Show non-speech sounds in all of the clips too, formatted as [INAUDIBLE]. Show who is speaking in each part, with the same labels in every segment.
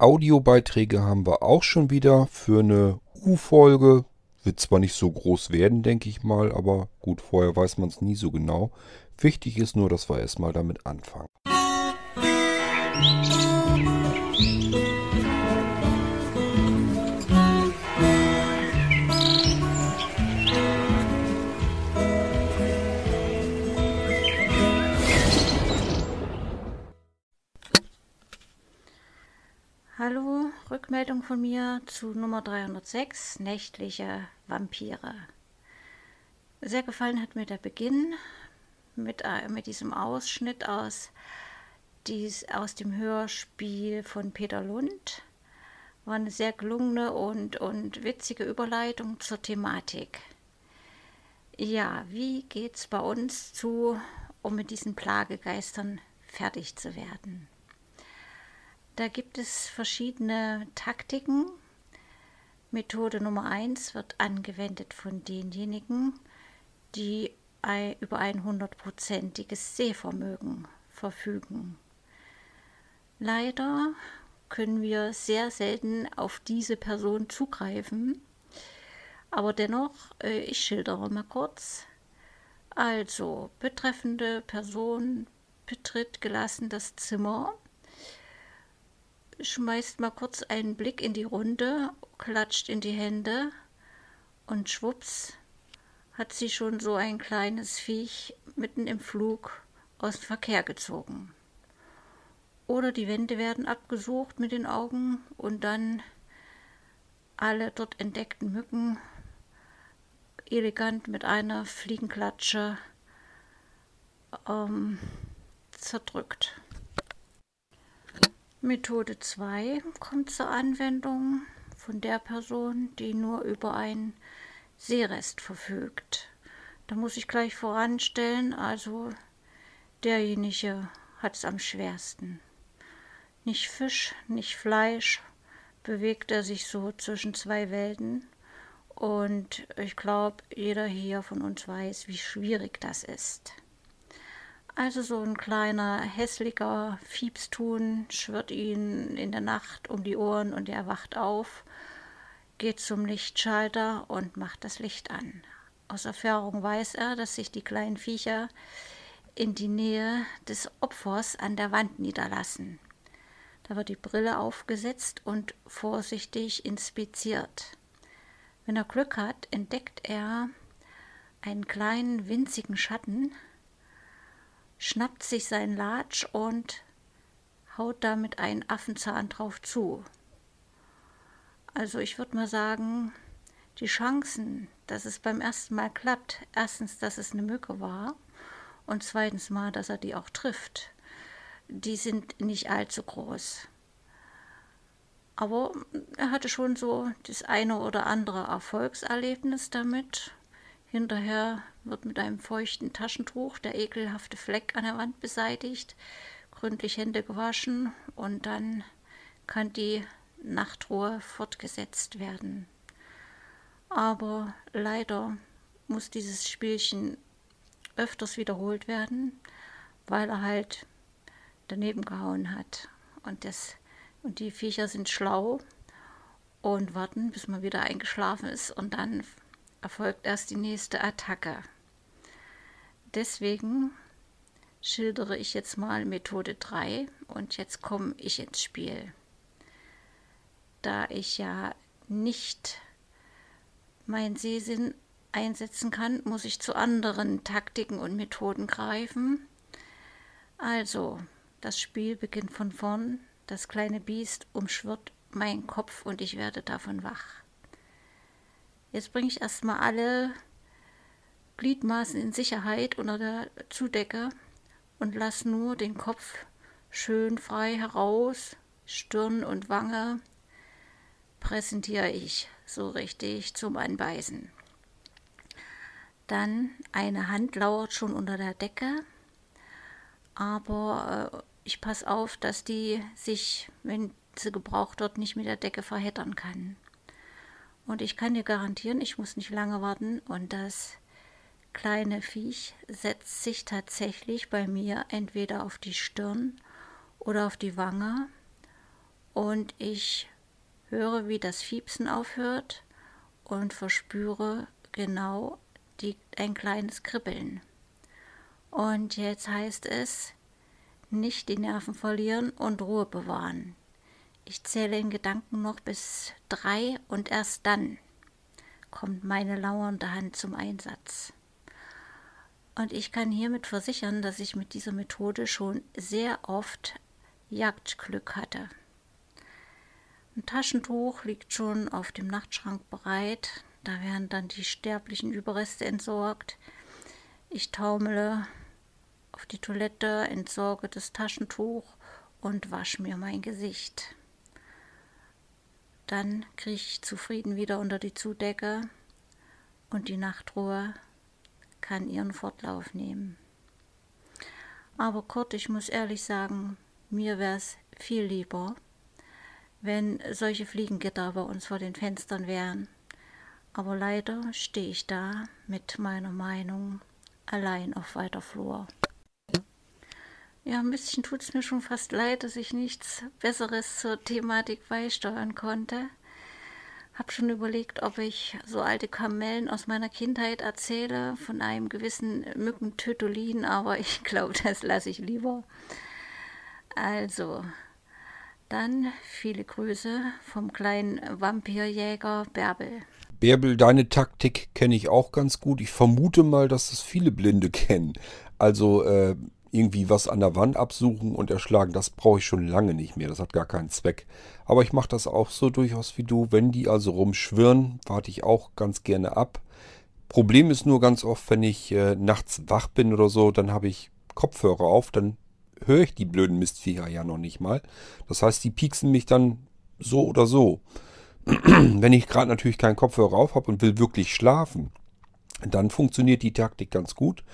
Speaker 1: Audiobeiträge haben wir auch schon wieder für eine U-Folge. Wird zwar nicht so groß werden, denke ich mal, aber gut, vorher weiß man es nie so genau. Wichtig ist nur, dass wir erstmal damit anfangen.
Speaker 2: Hallo, Rückmeldung von mir zu Nummer 306, nächtliche Vampire. Sehr gefallen hat mir der Beginn mit, äh, mit diesem Ausschnitt aus, dies, aus dem Hörspiel von Peter Lund. War eine sehr gelungene und, und witzige Überleitung zur Thematik. Ja, wie geht's bei uns zu, um mit diesen Plagegeistern fertig zu werden? Da gibt es verschiedene Taktiken. Methode Nummer 1 wird angewendet von denjenigen, die über ein hundertprozentiges Sehvermögen verfügen. Leider können wir sehr selten auf diese Person zugreifen, aber dennoch, äh, ich schildere mal kurz. Also, betreffende Person betritt gelassen das Zimmer schmeißt mal kurz einen Blick in die Runde, klatscht in die Hände und schwupps hat sie schon so ein kleines Viech mitten im Flug aus dem Verkehr gezogen. Oder die Wände werden abgesucht mit den Augen und dann alle dort entdeckten Mücken elegant mit einer Fliegenklatsche ähm, zerdrückt. Methode 2 kommt zur Anwendung von der Person, die nur über einen Seerest verfügt. Da muss ich gleich voranstellen, also derjenige hat es am schwersten. Nicht Fisch, nicht Fleisch, bewegt er sich so zwischen zwei Welten. Und ich glaube, jeder hier von uns weiß, wie schwierig das ist. Also so ein kleiner hässlicher Fiebstun schwirrt ihn in der Nacht um die Ohren und er wacht auf, geht zum Lichtschalter und macht das Licht an. Aus Erfahrung weiß er, dass sich die kleinen Viecher in die Nähe des Opfers an der Wand niederlassen. Da wird die Brille aufgesetzt und vorsichtig inspiziert. Wenn er Glück hat, entdeckt er einen kleinen winzigen Schatten, schnappt sich seinen Latsch und haut damit einen Affenzahn drauf zu. Also ich würde mal sagen, die Chancen, dass es beim ersten Mal klappt, erstens, dass es eine Mücke war und zweitens mal, dass er die auch trifft, die sind nicht allzu groß. Aber er hatte schon so das eine oder andere Erfolgserlebnis damit Hinterher wird mit einem feuchten Taschentuch der ekelhafte Fleck an der Wand beseitigt, gründlich Hände gewaschen und dann kann die Nachtruhe fortgesetzt werden. Aber leider muss dieses Spielchen öfters wiederholt werden, weil er halt daneben gehauen hat. Und, das, und die Viecher sind schlau und warten, bis man wieder eingeschlafen ist und dann erfolgt erst die nächste Attacke. Deswegen schildere ich jetzt mal Methode 3 und jetzt komme ich ins Spiel. Da ich ja nicht meinen Sehsinn einsetzen kann, muss ich zu anderen Taktiken und Methoden greifen. Also, das Spiel beginnt von vorn, das kleine Biest umschwirrt meinen Kopf und ich werde davon wach. Jetzt bringe ich erstmal alle Gliedmaßen in Sicherheit unter der Zudecke und lasse nur den Kopf schön frei heraus, Stirn und Wange präsentiere ich so richtig zum Anbeißen. Dann eine Hand lauert schon unter der Decke, aber äh, ich passe auf, dass die sich, wenn sie gebraucht wird, nicht mit der Decke verheddern kann. Und ich kann dir garantieren, ich muss nicht lange warten und das kleine Viech setzt sich tatsächlich bei mir entweder auf die Stirn oder auf die Wange und ich höre, wie das Fiepsen aufhört und verspüre genau die, ein kleines Kribbeln. Und jetzt heißt es, nicht die Nerven verlieren und Ruhe bewahren. Ich zähle in Gedanken noch bis drei und erst dann kommt meine lauernde Hand zum Einsatz. Und ich kann hiermit versichern, dass ich mit dieser Methode schon sehr oft Jagdglück hatte. Ein Taschentuch liegt schon auf dem Nachtschrank bereit. Da werden dann die sterblichen Überreste entsorgt. Ich taumele auf die Toilette, entsorge das Taschentuch und wasche mir mein Gesicht. Dann krieche ich zufrieden wieder unter die Zudecke und die Nachtruhe kann ihren Fortlauf nehmen. Aber Kurt, ich muss ehrlich sagen, mir wäre es viel lieber, wenn solche Fliegengitter bei uns vor den Fenstern wären. Aber leider stehe ich da mit meiner Meinung allein auf weiter Flur. Ja, ein bisschen tut es mir schon fast leid, dass ich nichts Besseres zur Thematik beisteuern konnte. Hab schon überlegt, ob ich so alte Kamellen aus meiner Kindheit erzähle von einem gewissen Mückentötolin, aber ich [LAUGHS] glaube, das lasse ich lieber. Also, dann viele Grüße vom kleinen Vampirjäger Bärbel.
Speaker 1: Bärbel, deine Taktik kenne ich auch ganz gut. Ich vermute mal, dass das viele Blinde [LAUGHS] kennen. Also äh, irgendwie was an der Wand absuchen und erschlagen, das brauche ich schon lange nicht mehr. Das hat gar keinen Zweck. Aber ich mache das auch so durchaus wie du. Wenn die also rumschwirren, warte ich auch ganz gerne ab. Problem ist nur ganz oft, wenn ich äh, nachts wach bin oder so, dann habe ich Kopfhörer auf, dann höre ich die blöden Mistviecher ja noch nicht mal. Das heißt, die pieksen mich dann so oder so. [CLEARS THROAT] Wenn ich gerade natürlich keinen Kopfhörer auf habe und will wirklich schlafen, dann funktioniert die Taktik ganz gut.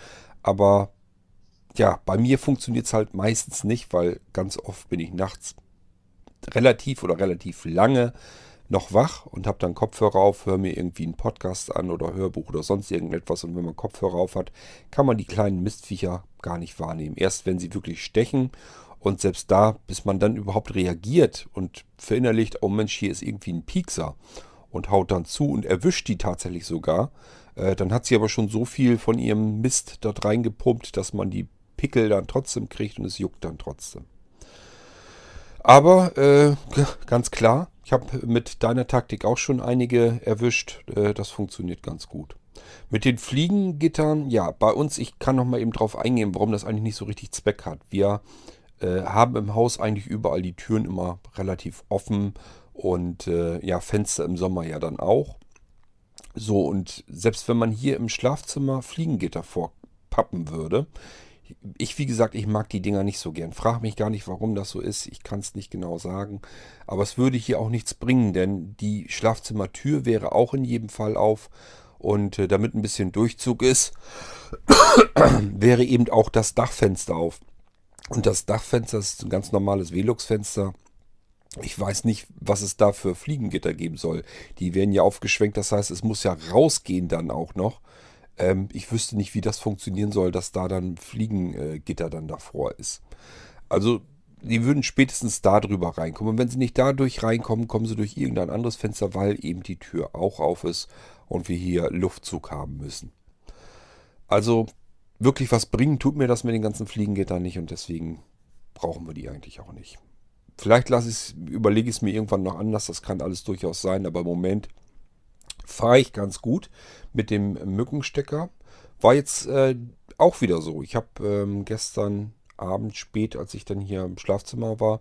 Speaker 1: Aber ja, bei mir funktioniert es halt meistens nicht, weil ganz oft bin ich nachts relativ oder relativ lange noch wach und habe dann Kopfhörer auf, höre mir irgendwie einen Podcast an oder Hörbuch oder sonst irgendetwas. Und wenn man Kopfhörer auf hat, kann man die kleinen Mistviecher gar nicht wahrnehmen. Erst wenn sie wirklich stechen und selbst da, bis man dann überhaupt reagiert und verinnerlicht, oh Mensch, hier ist irgendwie ein Piekser und haut dann zu und erwischt die tatsächlich sogar, äh, dann hat sie aber schon so viel von ihrem Mist dort reingepumpt, dass man die Pickel dann trotzdem kriegt und es juckt dann trotzdem. Aber äh, ganz klar, ich habe mit deiner Taktik auch schon einige erwischt. Äh, das funktioniert ganz gut. Mit den Fliegengittern, ja, bei uns, ich kann noch mal eben drauf eingehen, warum das eigentlich nicht so richtig Zweck hat. Wir äh, haben im Haus eigentlich überall die Türen immer relativ offen und äh, ja, Fenster im Sommer ja dann auch. So, und selbst wenn man hier im Schlafzimmer Fliegengitter vorpappen würde, ich, wie gesagt, ich mag die Dinger nicht so gern. Frag mich gar nicht, warum das so ist. Ich kann es nicht genau sagen. Aber es würde hier auch nichts bringen, denn die Schlafzimmertür wäre auch in jedem Fall auf. Und äh, damit ein bisschen Durchzug ist, [COUGHS] wäre eben auch das Dachfenster auf. Und das Dachfenster ist ein ganz normales Velux-Fenster. Ich weiß nicht, was es da für Fliegengitter geben soll. Die werden ja aufgeschwenkt, das heißt, es muss ja rausgehen dann auch noch. Ähm, ich wüsste nicht, wie das funktionieren soll, dass da dann Fliegengitter dann davor ist. Also, die würden spätestens da drüber reinkommen. Und wenn sie nicht dadurch reinkommen, kommen sie durch irgendein anderes Fenster, weil eben die Tür auch auf ist und wir hier Luftzug haben müssen. Also, wirklich was bringen tut mir das mit den ganzen Fliegengittern nicht und deswegen brauchen wir die eigentlich auch nicht. Vielleicht lasse ich überlege ich es mir irgendwann noch anders, das kann alles durchaus sein, aber im Moment fahre ich ganz gut mit dem Mückenstecker. War jetzt äh, auch wieder so. Ich habe ähm, gestern Abend spät, als ich dann hier im Schlafzimmer war,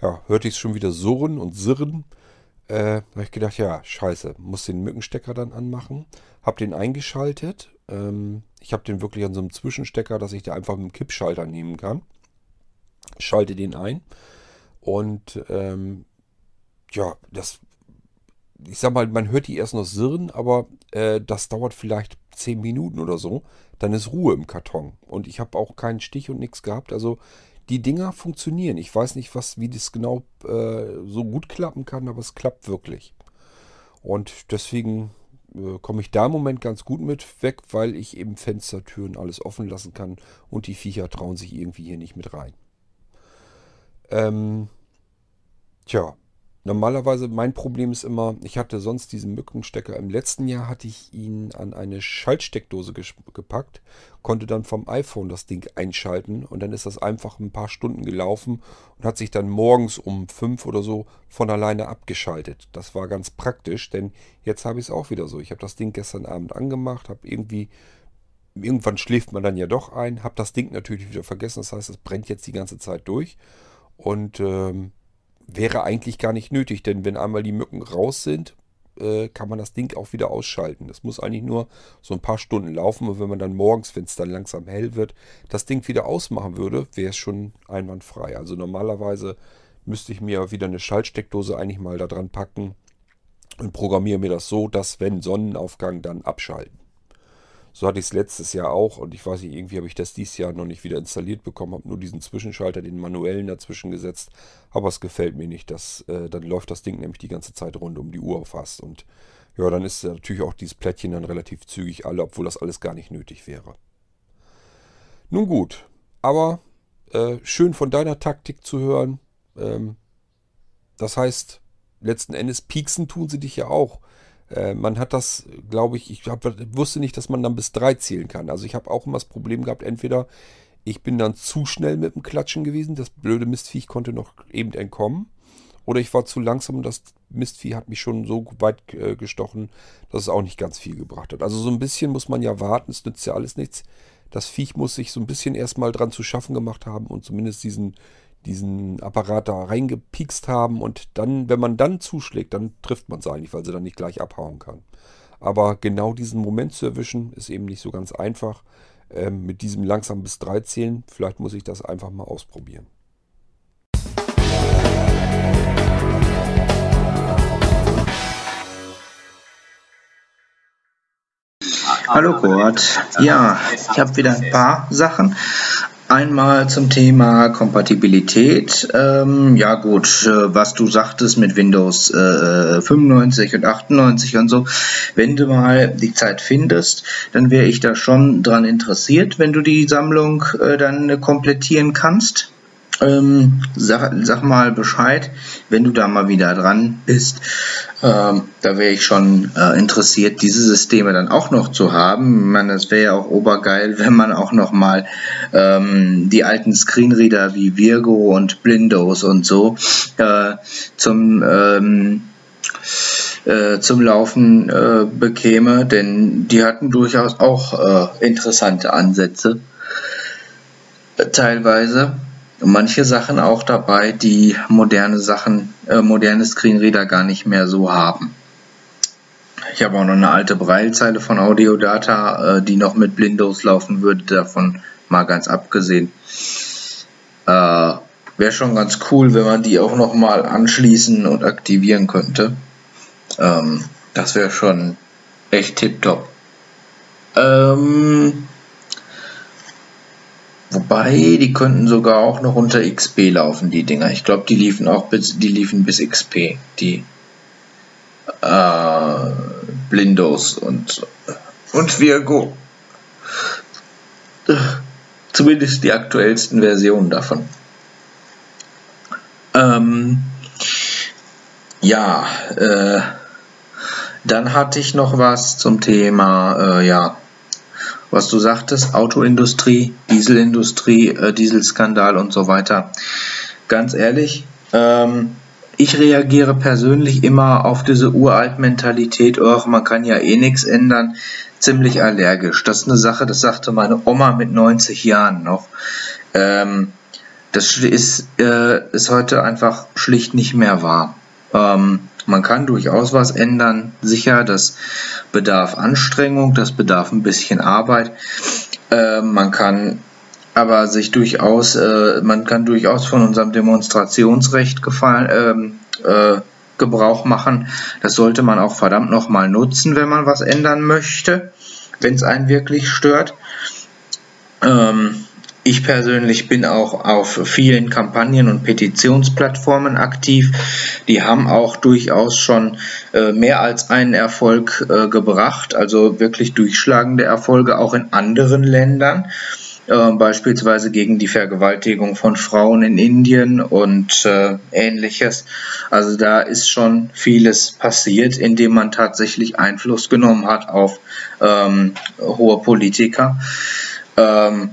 Speaker 1: ja, hörte ich es schon wieder surren und sirren. Äh, habe ich gedacht, ja, scheiße, muss den Mückenstecker dann anmachen. Habe den eingeschaltet. Ähm, ich habe den wirklich an so einem Zwischenstecker, dass ich da einfach mit dem Kippschalter nehmen kann. Schalte den ein. Und ähm, ja, das ich sag mal, man hört die erst noch sirren, aber äh, das dauert vielleicht zehn Minuten oder so. Dann ist Ruhe im Karton. Und ich habe auch keinen Stich und nichts gehabt. Also die Dinger funktionieren. Ich weiß nicht, was, wie das genau äh, so gut klappen kann, aber es klappt wirklich. Und deswegen äh, komme ich da im Moment ganz gut mit weg, weil ich eben Fenstertüren alles offen lassen kann und die Viecher trauen sich irgendwie hier nicht mit rein. Ähm, Tja, Normalerweise, mein Problem ist immer, ich hatte sonst diesen Mückenstecker. Im letzten Jahr hatte ich ihn an eine Schaltsteckdose gepackt, konnte dann vom iPhone das Ding einschalten und dann ist das einfach ein paar Stunden gelaufen und hat sich dann morgens um fünf oder so von alleine abgeschaltet. Das war ganz praktisch, denn jetzt habe ich es auch wieder so. Ich habe das Ding gestern Abend angemacht, habe irgendwie irgendwann schläft man dann ja doch ein, habe das Ding natürlich wieder vergessen. Das heißt, es brennt jetzt die ganze Zeit durch und ähm, wäre eigentlich gar nicht nötig, denn wenn einmal die Mücken raus sind, äh, kann man das Ding auch wieder ausschalten. Das muss eigentlich nur so ein paar Stunden laufen und wenn man dann morgens, wenn es dann langsam hell wird, das Ding wieder ausmachen würde, wäre es schon einwandfrei. Also normalerweise müsste ich mir wieder eine Schaltsteckdose eigentlich mal da dran packen und programmiere mir das so, dass wenn Sonnenaufgang dann abschalten. So hatte ich es letztes Jahr auch und ich weiß nicht, irgendwie habe ich das dieses Jahr noch nicht wieder installiert bekommen, habe nur diesen Zwischenschalter, den manuellen dazwischen gesetzt, aber es gefällt mir nicht. Das, äh, dann läuft das Ding nämlich die ganze Zeit rund um die Uhr fast und ja, dann ist natürlich auch dieses Plättchen dann relativ zügig alle, obwohl das alles gar nicht nötig wäre. Nun gut, aber äh, schön von deiner Taktik zu hören. Ähm, das heißt, letzten Endes pieksen tun sie dich ja auch. Äh, man hat das, glaube ich, ich hab, wusste nicht, dass man dann bis drei zählen kann. Also ich habe auch immer das Problem gehabt, entweder ich bin dann zu schnell mit dem Klatschen gewesen, das blöde Mistviech konnte noch eben entkommen, oder ich war zu langsam und das Mistvieh hat mich schon so weit äh, gestochen, dass es auch nicht ganz viel gebracht hat. Also so ein bisschen muss man ja warten, es nützt ja alles nichts. Das Viech muss sich so ein bisschen erstmal dran zu schaffen gemacht haben und zumindest diesen diesen Apparat da reingepiekst haben und dann, wenn man dann zuschlägt, dann trifft man es eigentlich, weil sie dann nicht gleich abhauen kann. Aber genau diesen Moment zu erwischen, ist eben nicht so ganz einfach. Ähm, mit diesem langsam bis 3 zählen, vielleicht muss ich das einfach mal ausprobieren.
Speaker 3: Hallo Kurt. Ja, ich habe wieder ein paar Sachen. Einmal zum Thema Kompatibilität. Ähm, ja gut, äh, was du sagtest mit Windows äh, 95 und 98 und so. Wenn du mal die Zeit findest, dann wäre ich da schon dran interessiert, wenn du die Sammlung äh, dann komplettieren kannst. Ähm, sag, sag, mal Bescheid, wenn du da mal wieder dran bist. Ähm, da wäre ich schon äh, interessiert, diese Systeme dann auch noch zu haben. Ich meine, das wäre ja auch obergeil, [LAUGHS] wenn man auch noch mal ähm, die alten Screenreader wie Virgo und Blindos und so äh, zum ähm, äh, zum Laufen äh, bekäme, denn die hatten durchaus auch äh, interessante Ansätze teilweise manche Sachen auch dabei, die moderne Sachen, äh, moderne Screenreader gar nicht mehr so haben. Ich habe auch noch eine alte Braillezeile von Audiodata, äh, die noch mit Blindos laufen würde, davon mal ganz abgesehen. Äh, Wäre schon ganz cool, wenn man die auch noch mal anschließen und aktivieren könnte. Ähm, das wäre schon echt tipptopp. Ähm, Wobei, die könnten sogar auch noch unter XP laufen, die Dinger. Ich glaube, die liefen auch bis, die liefen bis XP, die äh, Blindos und, und Virgo. Zumindest die aktuellsten Versionen davon. Ähm, ja, äh, dann hatte ich noch was zum Thema, äh, ja, was du sagtest, Autoindustrie, Dieselindustrie, äh, Dieselskandal und so weiter. Ganz ehrlich, ähm, ich reagiere persönlich immer auf diese Uralt-Mentalität, man kann ja eh nichts ändern, ziemlich allergisch. Das ist eine Sache, das sagte meine Oma mit 90 Jahren noch. Ähm, das ist, äh, ist heute einfach schlicht nicht mehr wahr. Ähm, man kann durchaus was ändern. Sicher, das bedarf Anstrengung, das bedarf ein bisschen Arbeit. Äh, man kann aber sich durchaus, äh, man kann durchaus von unserem Demonstrationsrecht gefallen, ähm, äh, Gebrauch machen. Das sollte man auch verdammt nochmal nutzen, wenn man was ändern möchte, wenn es einen wirklich stört. Ähm, ich persönlich bin auch auf vielen Kampagnen und Petitionsplattformen aktiv. Die haben auch durchaus schon äh, mehr als einen Erfolg äh, gebracht, also wirklich durchschlagende Erfolge auch in anderen Ländern. äh, beispielsweise gegen die Vergewaltigung von Frauen in Indien und äh, ähnliches. Also da ist schon vieles passiert, indem man tatsächlich Einfluss genommen hat auf ähm, hohe Politiker. Ähm,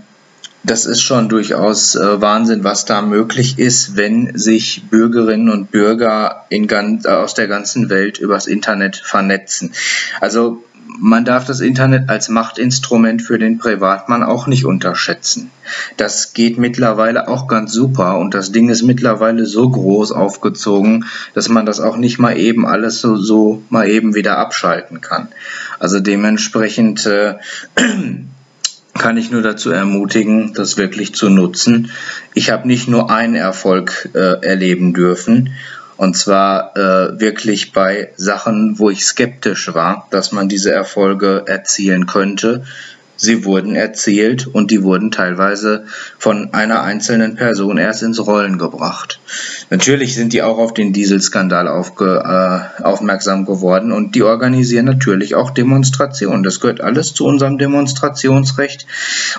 Speaker 3: das ist schon durchaus äh, Wahnsinn, was da möglich ist, wenn sich Bürgerinnen und Bürger in ganz, äh, aus der ganzen Welt übers Internet vernetzen. Also man darf das Internet als Machtinstrument für den Privatmann auch nicht unterschätzen. Das geht mittlerweile auch ganz super und das Ding ist mittlerweile so groß aufgezogen, dass man das auch nicht mal eben alles so, so mal eben wieder abschalten kann. Also dementsprechend äh, [CLEARS THROAT] kann ich nur dazu ermutigen, das wirklich zu nutzen. Ich habe nicht nur einen Erfolg äh, erleben dürfen und zwar äh, wirklich bei Sachen, wo ich skeptisch war, dass man diese Erfolge erzielen könnte. Sie wurden erzielt und die wurden teilweise von einer einzelnen Person erst ins Rollen gebracht. Natürlich sind die auch auf den Dieselskandal aufge, äh, aufmerksam geworden und die organisieren natürlich auch Demonstrationen. Das gehört alles zu unserem Demonstrationsrecht.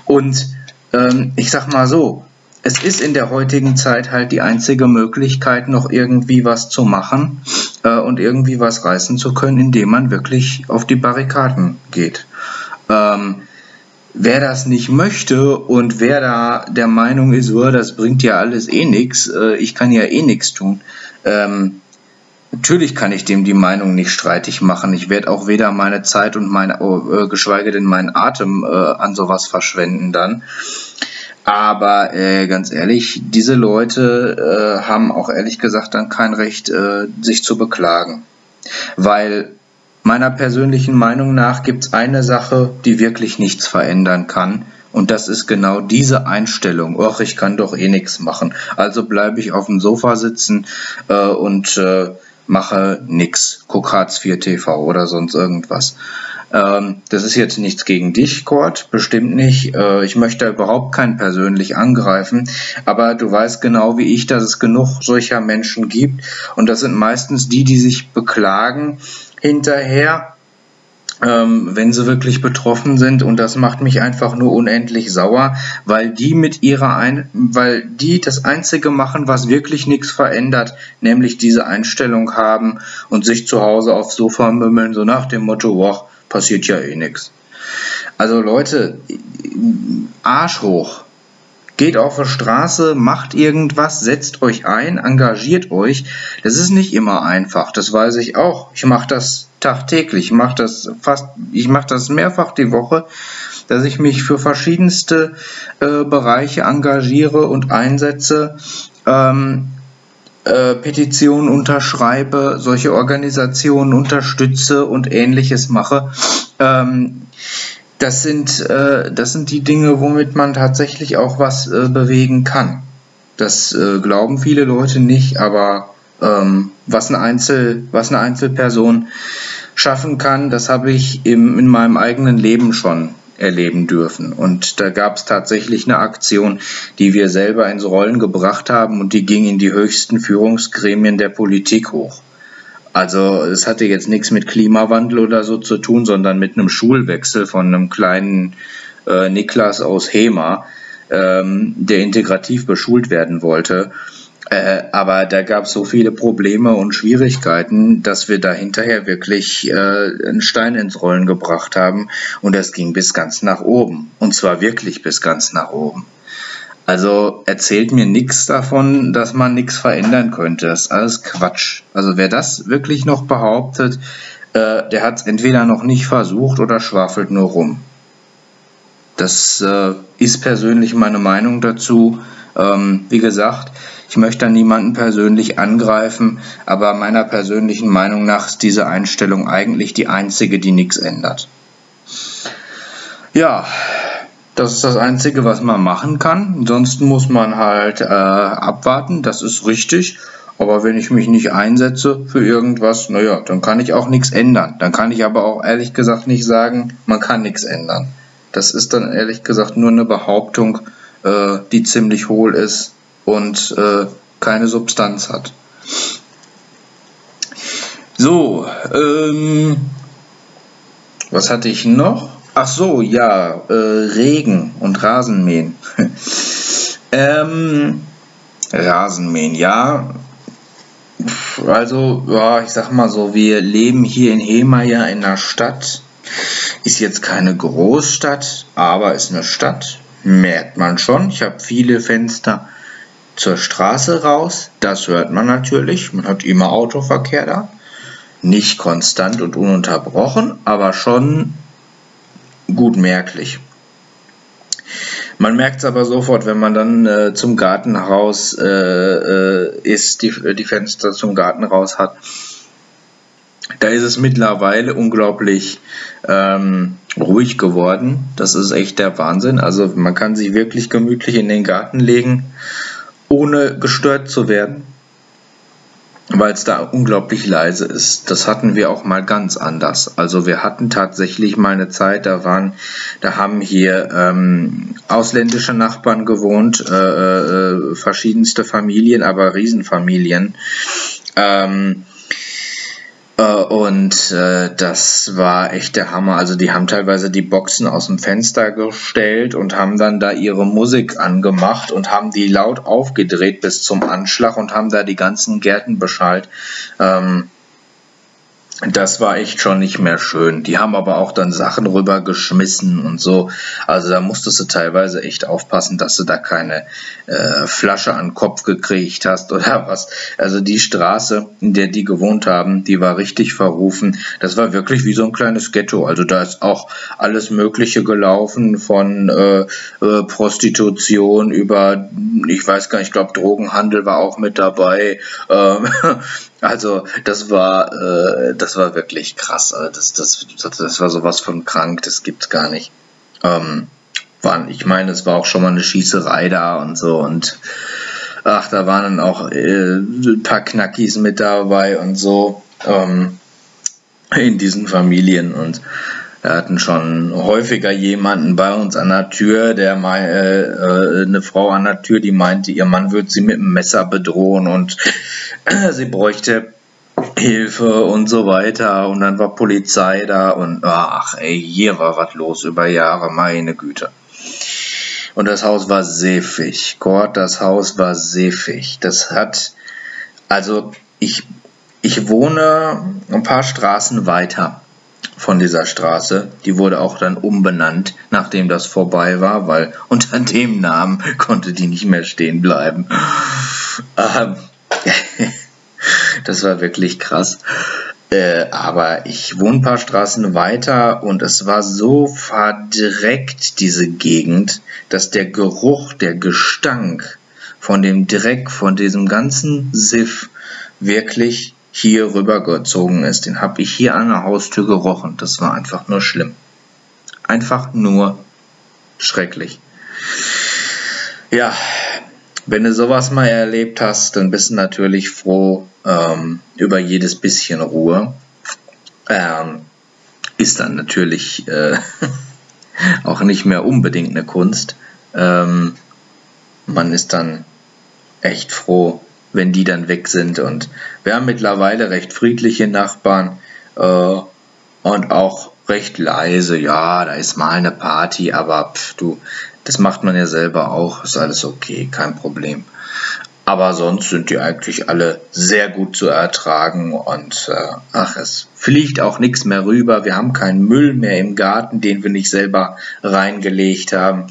Speaker 3: Und ähm, ich sag mal so, es ist in der heutigen Zeit halt die einzige Möglichkeit, noch irgendwie was zu machen äh, und irgendwie was reißen zu können, indem man wirklich auf die Barrikaden geht. Ähm, wer das nicht möchte und wer da der Meinung ist, oh, das bringt ja alles eh nichts, äh, ich kann ja eh nichts tun, ähm, Natürlich kann ich dem die Meinung nicht streitig machen. Ich werde auch weder meine Zeit und mein, äh, geschweige denn meinen Atem äh, an sowas verschwenden dann. Aber äh, ganz ehrlich, diese Leute äh, haben auch ehrlich gesagt dann kein Recht, äh, sich zu beklagen. Weil meiner persönlichen Meinung nach gibt es eine Sache, die wirklich nichts verändern kann. Und das ist genau diese Einstellung. Och, ich kann doch eh nichts machen. Also bleibe ich auf dem Sofa sitzen äh, und äh, mache nix. Guck Hartz 4 TV oder sonst irgendwas. Ähm, das ist jetzt nichts gegen dich, Kurt, bestimmt nicht. Äh, ich möchte überhaupt keinen persönlich angreifen, aber du weißt genau wie ich, dass es genug solcher Menschen gibt und das sind meistens die, die sich beklagen hinterher, ähm, wenn sie wirklich betroffen sind und das macht mich einfach nur unendlich sauer, weil die mit ihrer ein weil die das einzige machen, was wirklich nichts verändert, nämlich diese Einstellung haben und sich zu Hause aufs Sofa mümmeln, so nach dem Motto, wow, passiert ja eh nichts. Also Leute, Arsch hoch. Geht auf der Straße, macht irgendwas, setzt euch ein, engagiert euch. Das ist nicht immer einfach, das weiß ich auch. Ich mache das tagtäglich, ich mache das fast, ich mache das mehrfach die Woche, dass ich mich für verschiedenste äh, Bereiche engagiere und einsetze. Ähm, äh, Petitionen unterschreibe, solche Organisationen unterstütze und ähnliches mache. Ähm, das sind, äh, das sind die Dinge, womit man tatsächlich auch was äh, bewegen kann. Das äh, glauben viele Leute nicht, aber ähm, was, eine Einzel, was eine Einzelperson schaffen kann, das habe ich im, in meinem eigenen Leben schon erleben dürfen. Und da gab es tatsächlich eine Aktion, die wir selber ins Rollen gebracht haben und die ging in die höchsten Führungsgremien der Politik hoch. Also es hatte jetzt nichts mit Klimawandel oder so zu tun, sondern mit einem Schulwechsel von einem kleinen äh, Niklas aus Hema, ähm, der integrativ beschult werden wollte. Äh, aber da gab es so viele Probleme und Schwierigkeiten, dass wir da hinterher wirklich äh, einen Stein ins Rollen gebracht haben. Und das ging bis ganz nach oben. Und zwar wirklich bis ganz nach oben. Also erzählt mir nichts davon, dass man nichts verändern könnte. Das ist alles Quatsch. Also wer das wirklich noch behauptet, äh, der hat es entweder noch nicht versucht oder schwafelt nur rum. Das äh, ist persönlich meine Meinung dazu. Ähm, wie gesagt, ich möchte niemanden persönlich angreifen, aber meiner persönlichen Meinung nach ist diese Einstellung eigentlich die einzige, die nichts ändert. Ja, das ist das Einzige, was man machen kann. Ansonsten muss man halt äh, abwarten, das ist richtig. Aber wenn ich mich nicht einsetze für irgendwas, naja, dann kann ich auch nichts ändern. Dann kann ich aber auch ehrlich gesagt nicht sagen, man kann nichts ändern. Das ist dann ehrlich gesagt nur eine Behauptung, äh, die ziemlich hohl ist und äh, keine Substanz hat. So, ähm, was hatte ich noch? Ach so, ja, äh, Regen und Rasenmähen. [LAUGHS] ähm, Rasenmähen, ja. Also, ja, ich sag mal so, wir leben hier in Hemeyer in einer Stadt. Ist jetzt keine Großstadt, aber ist eine Stadt. Merkt man schon. Ich habe viele Fenster zur Straße raus. Das hört man natürlich. Man hat immer Autoverkehr da. Nicht konstant und ununterbrochen, aber schon gut merklich. Man merkt es aber sofort, wenn man dann äh, zum Gartenhaus äh, äh, ist, die, die Fenster zum Gartenhaus hat. Da ist es mittlerweile unglaublich ähm, ruhig geworden. Das ist echt der Wahnsinn. Also man kann sich wirklich gemütlich in den Garten legen, ohne gestört zu werden weil es da unglaublich leise ist. Das hatten wir auch mal ganz anders. Also wir hatten tatsächlich mal eine Zeit, da waren, da haben hier ähm, ausländische Nachbarn gewohnt, äh, äh, verschiedenste Familien, aber Riesenfamilien. Ähm, äh, und äh, das war echt der Hammer. Also die haben teilweise die Boxen aus dem Fenster gestellt und haben dann da ihre Musik angemacht und haben die laut aufgedreht bis zum Anschlag und haben da die ganzen Gärten beschallt. Ähm, das war echt schon nicht mehr schön. Die haben aber auch dann Sachen rübergeschmissen und so. Also da musstest du teilweise echt aufpassen, dass du da keine äh, Flasche an den Kopf gekriegt hast oder [LAUGHS] was. Also die Straße, in der die gewohnt haben, die war richtig verrufen. Das war wirklich wie so ein kleines Ghetto. Also da ist auch alles Mögliche gelaufen von äh, äh, Prostitution über, ich weiß gar nicht, ich glaube Drogenhandel war auch mit dabei. Ähm, [LAUGHS] Also das war, äh, das war wirklich krass. Also das, das, das war sowas von krank, das gibt's gar nicht. Ähm, waren, ich meine, es war auch schon mal eine Schießerei da und so und ach, da waren dann auch äh, ein paar Knackis mit dabei und so ähm, in diesen Familien und wir hatten schon häufiger jemanden bei uns an der Tür, der mal äh, äh, eine Frau an der Tür, die meinte, ihr Mann würde sie mit einem Messer bedrohen und äh, [CLEARS THROAT] sie bräuchte Hilfe und so weiter. Und dann war Polizei da und ach ey, hier war was los über Jahre, meine Güte. Und das Haus war seefig. Gott, das Haus war seefig. Das hat, also ich, ich wohne ein paar Straßen weiter von dieser Straße. Die wurde auch dann umbenannt, nachdem das vorbei war, weil [LAUGHS] unter dem Namen konnte die nicht mehr stehen bleiben. Ähm, [LAUGHS] das war wirklich krass. Äh, aber ich wohne ein paar Straßen weiter und es war so verdreckt, diese Gegend, dass der Geruch, der Gestank von dem Dreck, von diesem ganzen Siff wirklich hier rübergezogen ist. Den habe ich hier an der Haustür gerochen. Das war einfach nur schlimm. Einfach nur schrecklich. Ja, wenn du sowas mal erlebt hast, dann bist du natürlich froh ähm, über jedes bisschen Ruhe. Ähm, ist dann natürlich äh, [LAUGHS] auch nicht mehr unbedingt eine Kunst. Ähm, man ist dann echt froh, wenn die dann weg sind. Und wir haben mittlerweile recht friedliche Nachbarn äh, und auch recht leise. Ja, da ist mal eine Party, aber pff, du, das macht man ja selber auch. Ist alles okay, kein Problem. Aber sonst sind die eigentlich alle sehr gut zu ertragen und äh, ach, es fliegt auch nichts mehr rüber. Wir haben keinen Müll mehr im Garten, den wir nicht selber reingelegt haben.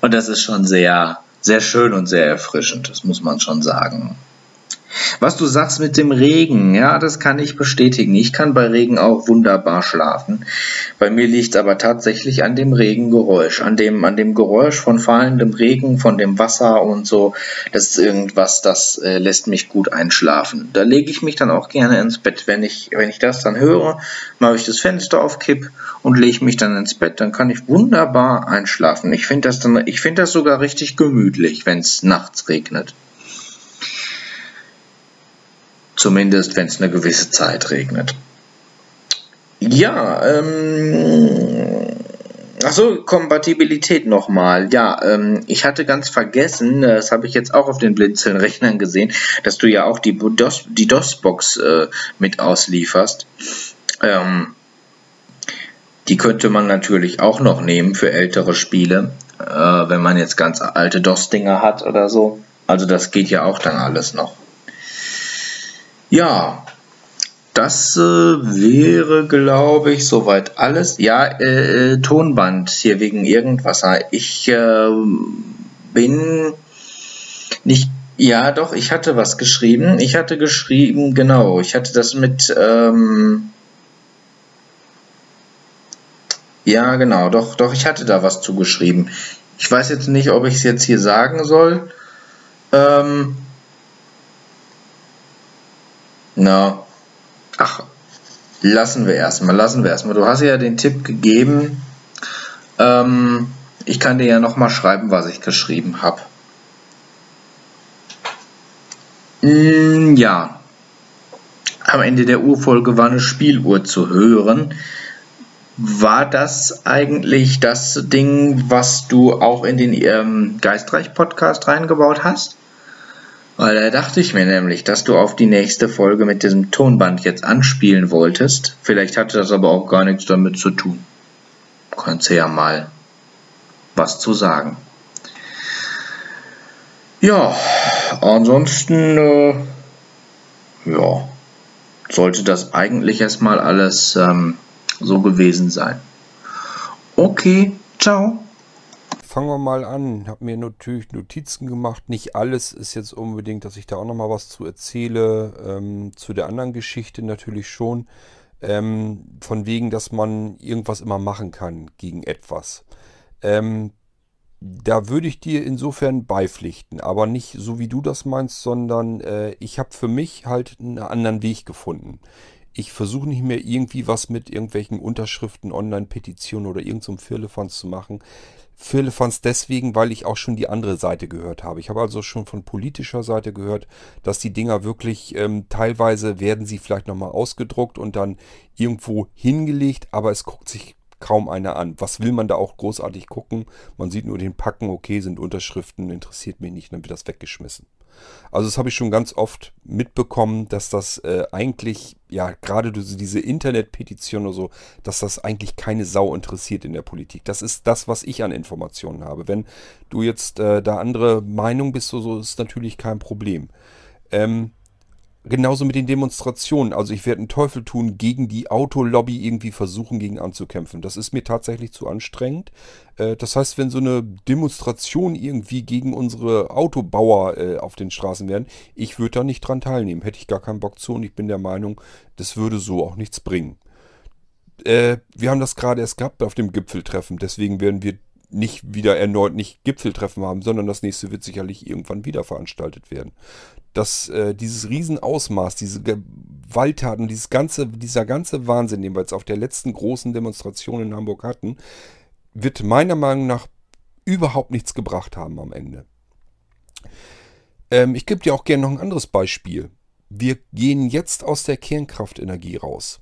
Speaker 3: Und das ist schon sehr, sehr schön und sehr erfrischend, das muss man schon sagen. Was du sagst mit dem Regen, ja, das kann ich bestätigen. Ich kann bei Regen auch wunderbar schlafen. Bei mir liegt aber tatsächlich an dem Regengeräusch, an dem, an dem Geräusch von fallendem Regen, von dem Wasser und so. Das ist irgendwas, das äh, lässt mich gut einschlafen. Da lege ich mich dann auch gerne ins Bett. Wenn ich, wenn ich das dann höre, mache ich das Fenster auf Kipp und lege mich dann ins Bett. Dann kann ich wunderbar einschlafen. Ich finde das dann, ich finde das sogar richtig gemütlich, wenn es nachts regnet. Zumindest, wenn es eine gewisse Zeit regnet. Ja, ähm, Achso, Kompatibilität nochmal. Ja, ähm, ich hatte ganz vergessen, das habe ich jetzt auch auf den Blinzeln-Rechnern gesehen, dass du ja auch die, DOS, die DOS-Box äh, mit auslieferst. Ähm, Die könnte man natürlich auch noch nehmen für ältere Spiele, äh, wenn man jetzt ganz alte DOS-Dinger hat oder so. Also das geht ja auch dann alles noch. Ja, das äh, wäre, glaube ich, soweit alles. Ja, äh, äh, Tonband hier wegen irgendwas. Ich äh, bin nicht. Ja, doch, ich hatte was geschrieben. Ich hatte geschrieben, genau. Ich hatte das mit. Ähm, ja, genau, doch, doch, ich hatte da was zugeschrieben. Ich weiß jetzt nicht, ob ich es jetzt hier sagen soll. Ähm, na, ach, lassen wir erstmal, lassen wir erstmal. Du hast ja den Tipp gegeben. Ähm, ich kann dir ja nochmal schreiben, was ich geschrieben habe. Mm, ja. Am Ende der Urfolge war eine Spieluhr zu hören. War das eigentlich das Ding, was du auch in den ähm, Geistreich-Podcast reingebaut hast? Weil da dachte ich mir nämlich, dass du auf die nächste Folge mit diesem Tonband jetzt anspielen wolltest. Vielleicht hatte das aber auch gar nichts damit zu tun. Kannst ja mal was zu sagen. Ja, ansonsten, äh, ja, sollte das eigentlich erstmal alles ähm, so gewesen sein. Okay, ciao
Speaker 1: fangen wir mal an. Ich habe mir natürlich Notizen gemacht. Nicht alles ist jetzt unbedingt, dass ich da auch nochmal was zu erzähle. Ähm, zu der anderen Geschichte natürlich schon. Ähm, von wegen, dass man irgendwas immer machen kann gegen etwas. Ähm, da würde ich dir insofern beipflichten, aber nicht so wie du das meinst, sondern äh, ich habe für mich halt einen anderen Weg gefunden. Ich versuche nicht mehr irgendwie was mit irgendwelchen Unterschriften, Online-Petitionen oder irgendeinem so Firlefanz zu machen. Firlefanz deswegen, weil ich auch schon die andere Seite gehört habe. Ich habe also schon von politischer Seite gehört, dass die Dinger wirklich ähm, teilweise werden sie vielleicht nochmal ausgedruckt und dann irgendwo hingelegt, aber es guckt sich kaum einer an. Was will man da auch großartig gucken? Man sieht nur den Packen, okay, sind Unterschriften, interessiert mich nicht, dann wird das weggeschmissen. Also das habe ich schon ganz oft mitbekommen, dass das äh, eigentlich, ja, gerade diese Internetpetition oder so, dass das eigentlich keine Sau interessiert in der Politik. Das ist das, was ich an Informationen habe. Wenn du jetzt äh, da andere Meinung bist, so, so ist natürlich kein Problem. Ähm, Genauso mit den Demonstrationen. Also ich werde einen Teufel tun, gegen die Autolobby irgendwie versuchen, gegen anzukämpfen. Das ist mir tatsächlich zu anstrengend. Äh, das heißt, wenn so eine Demonstration irgendwie gegen unsere Autobauer äh, auf den Straßen wären, ich würde da nicht dran teilnehmen. Hätte ich gar keinen Bock zu und ich bin der Meinung, das würde so auch nichts bringen. Äh, wir haben das gerade erst gehabt auf dem Gipfeltreffen. Deswegen werden wir nicht wieder erneut nicht Gipfeltreffen haben, sondern das nächste wird sicherlich irgendwann wieder veranstaltet werden dass äh, dieses Riesenausmaß, diese Gewalttaten, dieses ganze, dieser ganze Wahnsinn, den wir jetzt auf der letzten großen Demonstration in Hamburg hatten, wird meiner Meinung nach überhaupt nichts gebracht haben am Ende. Ähm, ich gebe dir auch gerne noch ein anderes Beispiel. Wir gehen jetzt aus der Kernkraftenergie raus.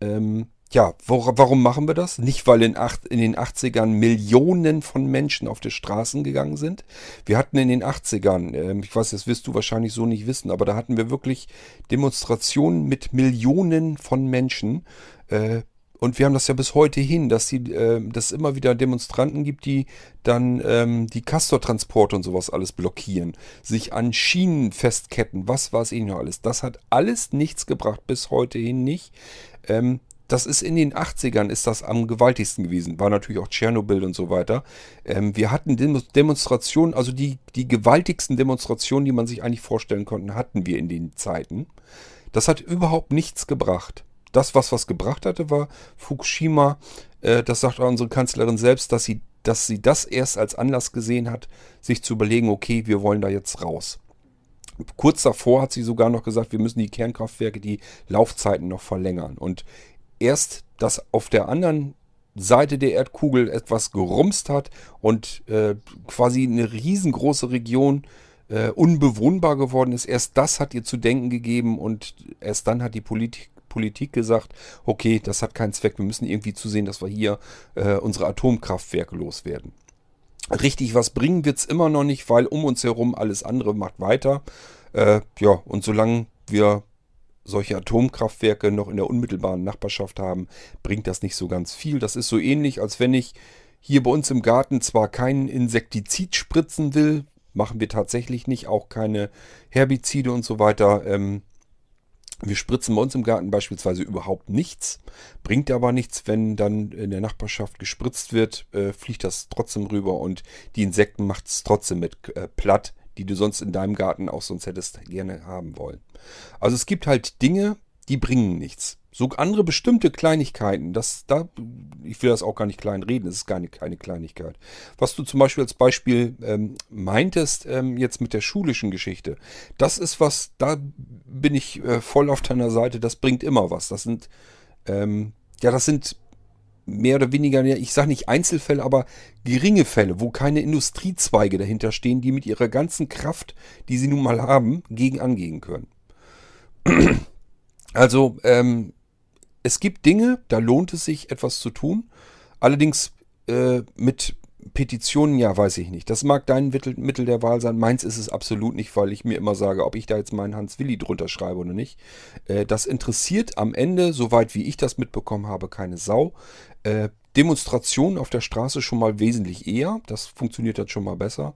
Speaker 1: Ähm, ja, wo, warum machen wir das? Nicht, weil in, acht, in den 80ern Millionen von Menschen auf die Straßen gegangen sind. Wir hatten in den 80ern, äh, ich weiß, das wirst du wahrscheinlich so nicht wissen, aber da hatten wir wirklich Demonstrationen mit Millionen von Menschen. Äh, und wir haben das ja bis heute hin, dass die, äh, dass immer wieder Demonstranten gibt, die dann ähm, die Castortransporte und sowas alles blockieren, sich an Schienen festketten, was war es ihnen noch alles. Das hat alles nichts gebracht, bis heute hin nicht. Ähm, das ist in den 80ern ist das am gewaltigsten gewesen. War natürlich auch Tschernobyl und so weiter. Ähm, wir hatten Demonstrationen, also die, die gewaltigsten Demonstrationen, die man sich eigentlich vorstellen konnte, hatten wir in den Zeiten. Das hat überhaupt nichts gebracht. Das, was was gebracht hatte, war Fukushima. Äh, das sagt auch unsere Kanzlerin selbst, dass sie, dass sie das erst als Anlass gesehen hat, sich zu überlegen, okay, wir wollen da jetzt raus. Kurz davor hat sie sogar noch gesagt, wir müssen die Kernkraftwerke die Laufzeiten noch verlängern. Und erst das auf der anderen Seite der Erdkugel etwas gerumst hat und äh, quasi eine riesengroße Region äh, unbewohnbar geworden ist. Erst das hat ihr zu denken gegeben und erst dann hat die Politik, Politik gesagt, okay, das hat keinen Zweck, wir müssen irgendwie zusehen, dass wir hier äh, unsere Atomkraftwerke loswerden. Richtig was bringen wird es immer noch nicht, weil um uns herum alles andere macht weiter. Äh, ja, und solange wir solche Atomkraftwerke noch in der unmittelbaren Nachbarschaft haben, bringt das nicht so ganz viel. Das ist so ähnlich, als wenn ich hier bei uns im Garten zwar keinen Insektizid spritzen will, machen wir tatsächlich nicht, auch keine Herbizide und so weiter. Ähm, wir spritzen bei uns im Garten beispielsweise überhaupt nichts, bringt aber nichts, wenn dann in der Nachbarschaft gespritzt wird, äh, fliegt das trotzdem rüber und die Insekten macht es trotzdem mit äh, platt, die du sonst in deinem Garten auch sonst hättest gerne haben wollen. Also es gibt halt Dinge, die bringen nichts. So andere bestimmte Kleinigkeiten, das, da, ich will das auch gar nicht klein reden, es ist gar nicht, keine Kleinigkeit. Was du zum Beispiel als Beispiel ähm, meintest, ähm, jetzt mit der schulischen Geschichte, das ist was, da bin ich äh, voll auf deiner Seite, das bringt immer was. Das sind, ähm, ja, das sind mehr oder weniger, ich sage nicht Einzelfälle, aber geringe Fälle, wo keine Industriezweige dahinter stehen, die mit ihrer ganzen Kraft, die sie nun mal haben, gegen angehen können. [CLEARS THROAT] Also, ähm, es gibt Dinge, da lohnt es sich, etwas zu tun. Allerdings äh, mit Petitionen, ja, weiß ich nicht. Das mag dein Mittel, der Wahl sein. Meins ist es absolut nicht, weil ich mir immer sage, ob ich da jetzt meinen Hans-Willi drunter schreibe oder nicht. Äh, das interessiert am Ende, soweit wie ich das mitbekommen habe, keine Sau. Äh, Demonstrationen auf der Straße schon mal wesentlich eher. Das funktioniert jetzt schon mal besser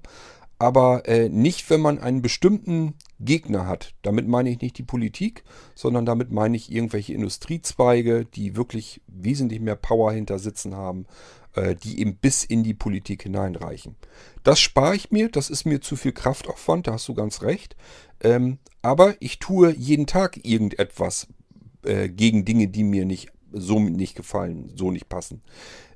Speaker 1: aber äh, nicht, wenn man einen bestimmten Gegner hat. Damit meine ich nicht die Politik, sondern damit meine ich irgendwelche Industriezweige, die wirklich wesentlich mehr Power hinter sitzen haben, die eben bis in die Politik hineinreichen. Das spare ich mir, das ist mir zu viel Kraftaufwand, da hast du ganz recht. Ähm, aber ich tue jeden Tag irgendetwas äh, gegen Dinge, die mir nicht so nicht gefallen, so nicht passen.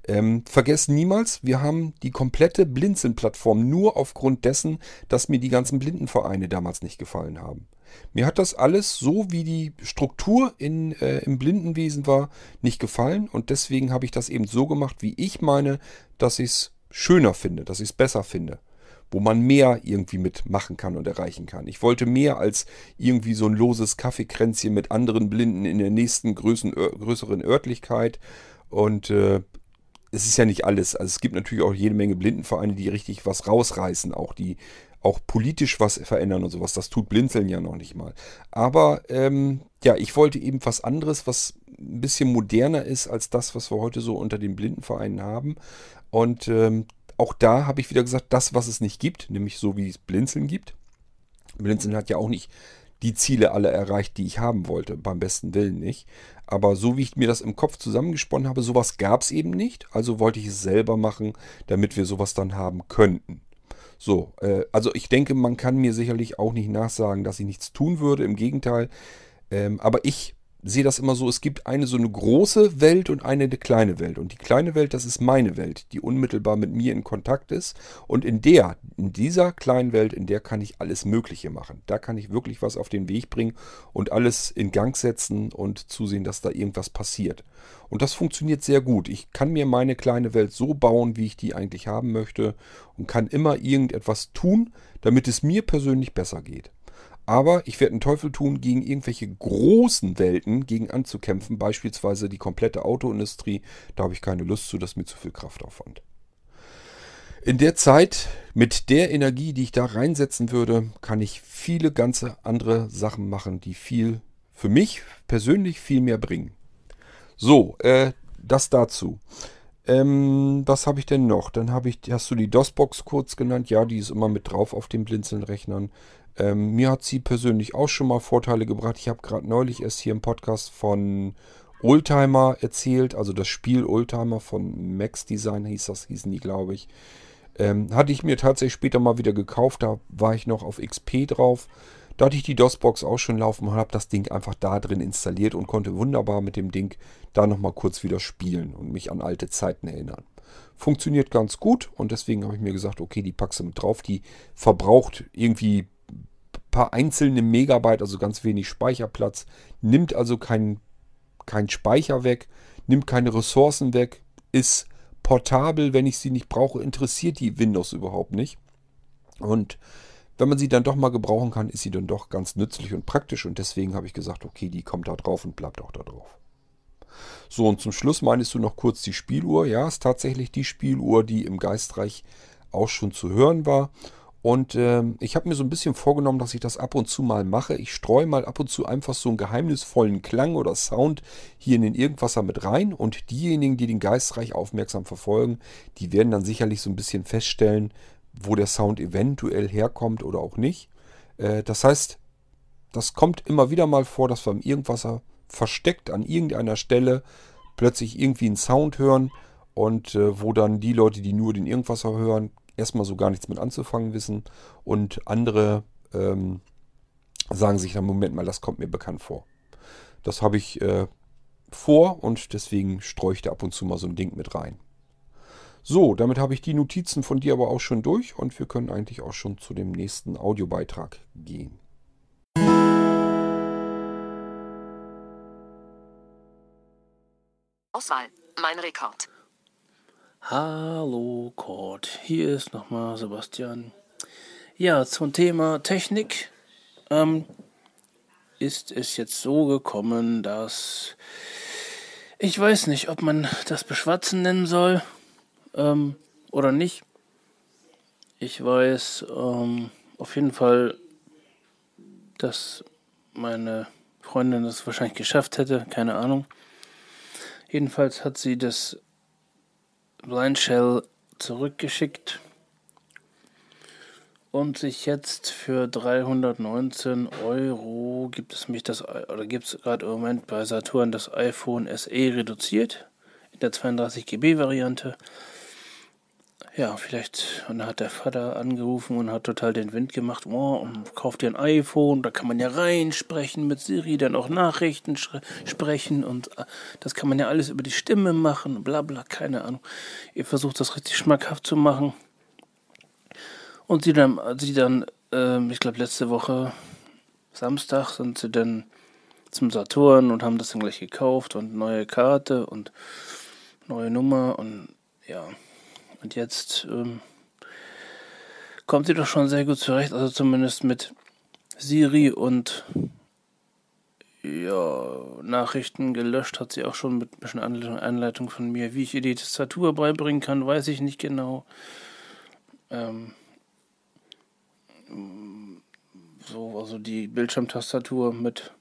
Speaker 1: Ähm, vergesst niemals, wir haben die komplette Blinzeln-Plattform nur aufgrund dessen, dass mir die ganzen Blindenvereine damals nicht gefallen haben. Mir hat das alles so, wie die Struktur in, äh, im Blindenwesen war, nicht gefallen und deswegen habe ich das eben so gemacht, wie ich meine, dass ich es schöner finde, dass ich es besser finde wo man mehr irgendwie mitmachen kann und erreichen kann. Ich wollte mehr als irgendwie so ein loses Kaffeekränzchen mit anderen Blinden in der nächsten größeren, größeren Örtlichkeit. Und äh, es ist ja nicht alles. Also es gibt natürlich auch jede Menge Blindenvereine, die richtig was rausreißen, auch die auch politisch was verändern und sowas. Das tut Blinzeln ja noch nicht mal. Aber ähm, ja, ich wollte eben was anderes, was ein bisschen moderner ist als das, was wir heute so unter den Blindenvereinen haben. Und ähm, auch da habe ich wieder gesagt, das, was es nicht gibt, nämlich so wie es Blinzeln gibt. Blinzeln hat ja auch nicht die Ziele alle erreicht, die ich haben wollte, beim besten Willen nicht. Aber so wie ich mir das im Kopf zusammengesponnen habe, sowas gab es eben nicht. Also wollte ich es selber machen, damit wir sowas dann haben könnten. So, äh, also ich denke, man kann mir sicherlich auch nicht nachsagen, dass ich nichts tun würde. Im Gegenteil. Ähm, aber ich sehe das immer so, es gibt eine so eine große Welt und eine, eine kleine Welt. Und die kleine Welt, das ist meine Welt, die unmittelbar mit mir in Kontakt ist. Und in der, in dieser kleinen Welt, in der kann ich alles Mögliche machen. Da kann ich wirklich was auf den Weg bringen und alles in Gang setzen und zusehen, dass da irgendwas passiert. Und das funktioniert sehr gut. Ich kann mir meine kleine Welt so bauen, wie ich die eigentlich haben möchte und kann immer irgendetwas tun, damit es mir persönlich besser geht. Aber ich werde einen Teufel tun, gegen irgendwelche großen Welten gegen anzukämpfen, beispielsweise die komplette Autoindustrie. Da habe ich keine Lust zu, das mir zu viel Kraftaufwand. In der Zeit, mit der Energie, die ich da reinsetzen würde, kann ich viele ganze andere Sachen machen, die viel für mich persönlich viel mehr bringen. So, äh, das dazu. Ähm, was habe ich denn noch? Dann habe ich, hast du die DOS-Box kurz genannt? Ja, die ist immer mit drauf auf den Blinzeln-Rechnern. Ähm, mir hat sie persönlich auch schon mal Vorteile gebracht. Ich habe gerade neulich erst hier im Podcast von Oldtimer erzählt, also das Spiel Oldtimer von Max Design hieß das, hießen die, glaube ich. Ähm, hatte ich mir tatsächlich später mal wieder gekauft, da war ich noch auf XP drauf. Da hatte ich die DOS-Box auch schon laufen und habe das Ding einfach da drin installiert und konnte wunderbar mit dem Ding da nochmal kurz wieder spielen und mich an alte Zeiten erinnern. Funktioniert ganz gut und deswegen habe ich mir gesagt, okay, die packst du mit drauf. Die verbraucht irgendwie paar einzelne Megabyte, also ganz wenig Speicherplatz, nimmt also keinen kein Speicher weg, nimmt keine Ressourcen weg, ist portabel, wenn ich sie nicht brauche, interessiert die Windows überhaupt nicht. Und wenn man sie dann doch mal gebrauchen kann, ist sie dann doch ganz nützlich und praktisch. Und deswegen habe ich gesagt, okay, die kommt da drauf und bleibt auch da drauf. So, und zum Schluss meinst du noch kurz die Spieluhr. Ja, ist tatsächlich die Spieluhr, die im Geistreich auch schon zu hören war. Und ähm, ich habe mir so ein bisschen vorgenommen, dass ich das ab und zu mal mache. Ich streue mal ab und zu einfach so einen geheimnisvollen Klang oder Sound hier in den Irgendwasser mit rein. Und diejenigen, die den Geistreich aufmerksam verfolgen, die werden dann sicherlich so ein bisschen feststellen, wo der Sound eventuell herkommt oder auch nicht. Äh, das heißt, das kommt immer wieder mal vor, dass wir im Irgendwasser versteckt an irgendeiner Stelle plötzlich irgendwie einen Sound hören und äh, wo dann die Leute, die nur den Irgendwasser hören, erstmal so gar nichts mit anzufangen wissen und andere ähm, sagen sich dann, Moment mal, das kommt mir bekannt vor. Das habe ich äh, vor und deswegen streue ich da ab und zu mal so ein Ding mit rein. So, damit habe ich die Notizen von dir aber auch schon durch und wir können eigentlich auch schon zu dem nächsten Audiobeitrag gehen.
Speaker 4: Auswahl. Mein Rekord.
Speaker 5: Hallo Kurt, hier ist nochmal Sebastian. Ja, zum Thema Technik ähm, ist es jetzt so gekommen, dass ich weiß nicht, ob man das Beschwatzen nennen soll ähm, oder nicht. Ich weiß ähm, auf jeden Fall, dass meine Freundin das wahrscheinlich geschafft hätte, keine Ahnung. Jedenfalls hat sie das Blind Shell zurückgeschickt und sich jetzt für 319 Euro gibt es mich das oder gibt es gerade im Moment bei Saturn das iPhone SE reduziert in der 32 GB Variante ja, vielleicht und dann hat der Vater angerufen und hat total den Wind gemacht. Oh, und kauft dir ein iPhone, da kann man ja reinsprechen mit Siri, dann auch Nachrichten sprechen und äh, das kann man ja alles über die Stimme machen, bla bla, keine Ahnung. Ihr versucht das richtig schmackhaft zu machen. Und sie dann, sie dann, äh, ich glaube letzte Woche Samstag sind sie dann zum Saturn und haben das dann gleich gekauft und neue Karte und neue Nummer und ja. Und jetzt ähm, kommt sie doch schon sehr gut zurecht, also zumindest mit Siri und ja, Nachrichten gelöscht hat sie auch schon mit ein bisschen Anleitung von mir. Wie ich ihr die Tastatur beibringen kann, weiß ich nicht genau. Ähm, so, also die Bildschirmtastatur mit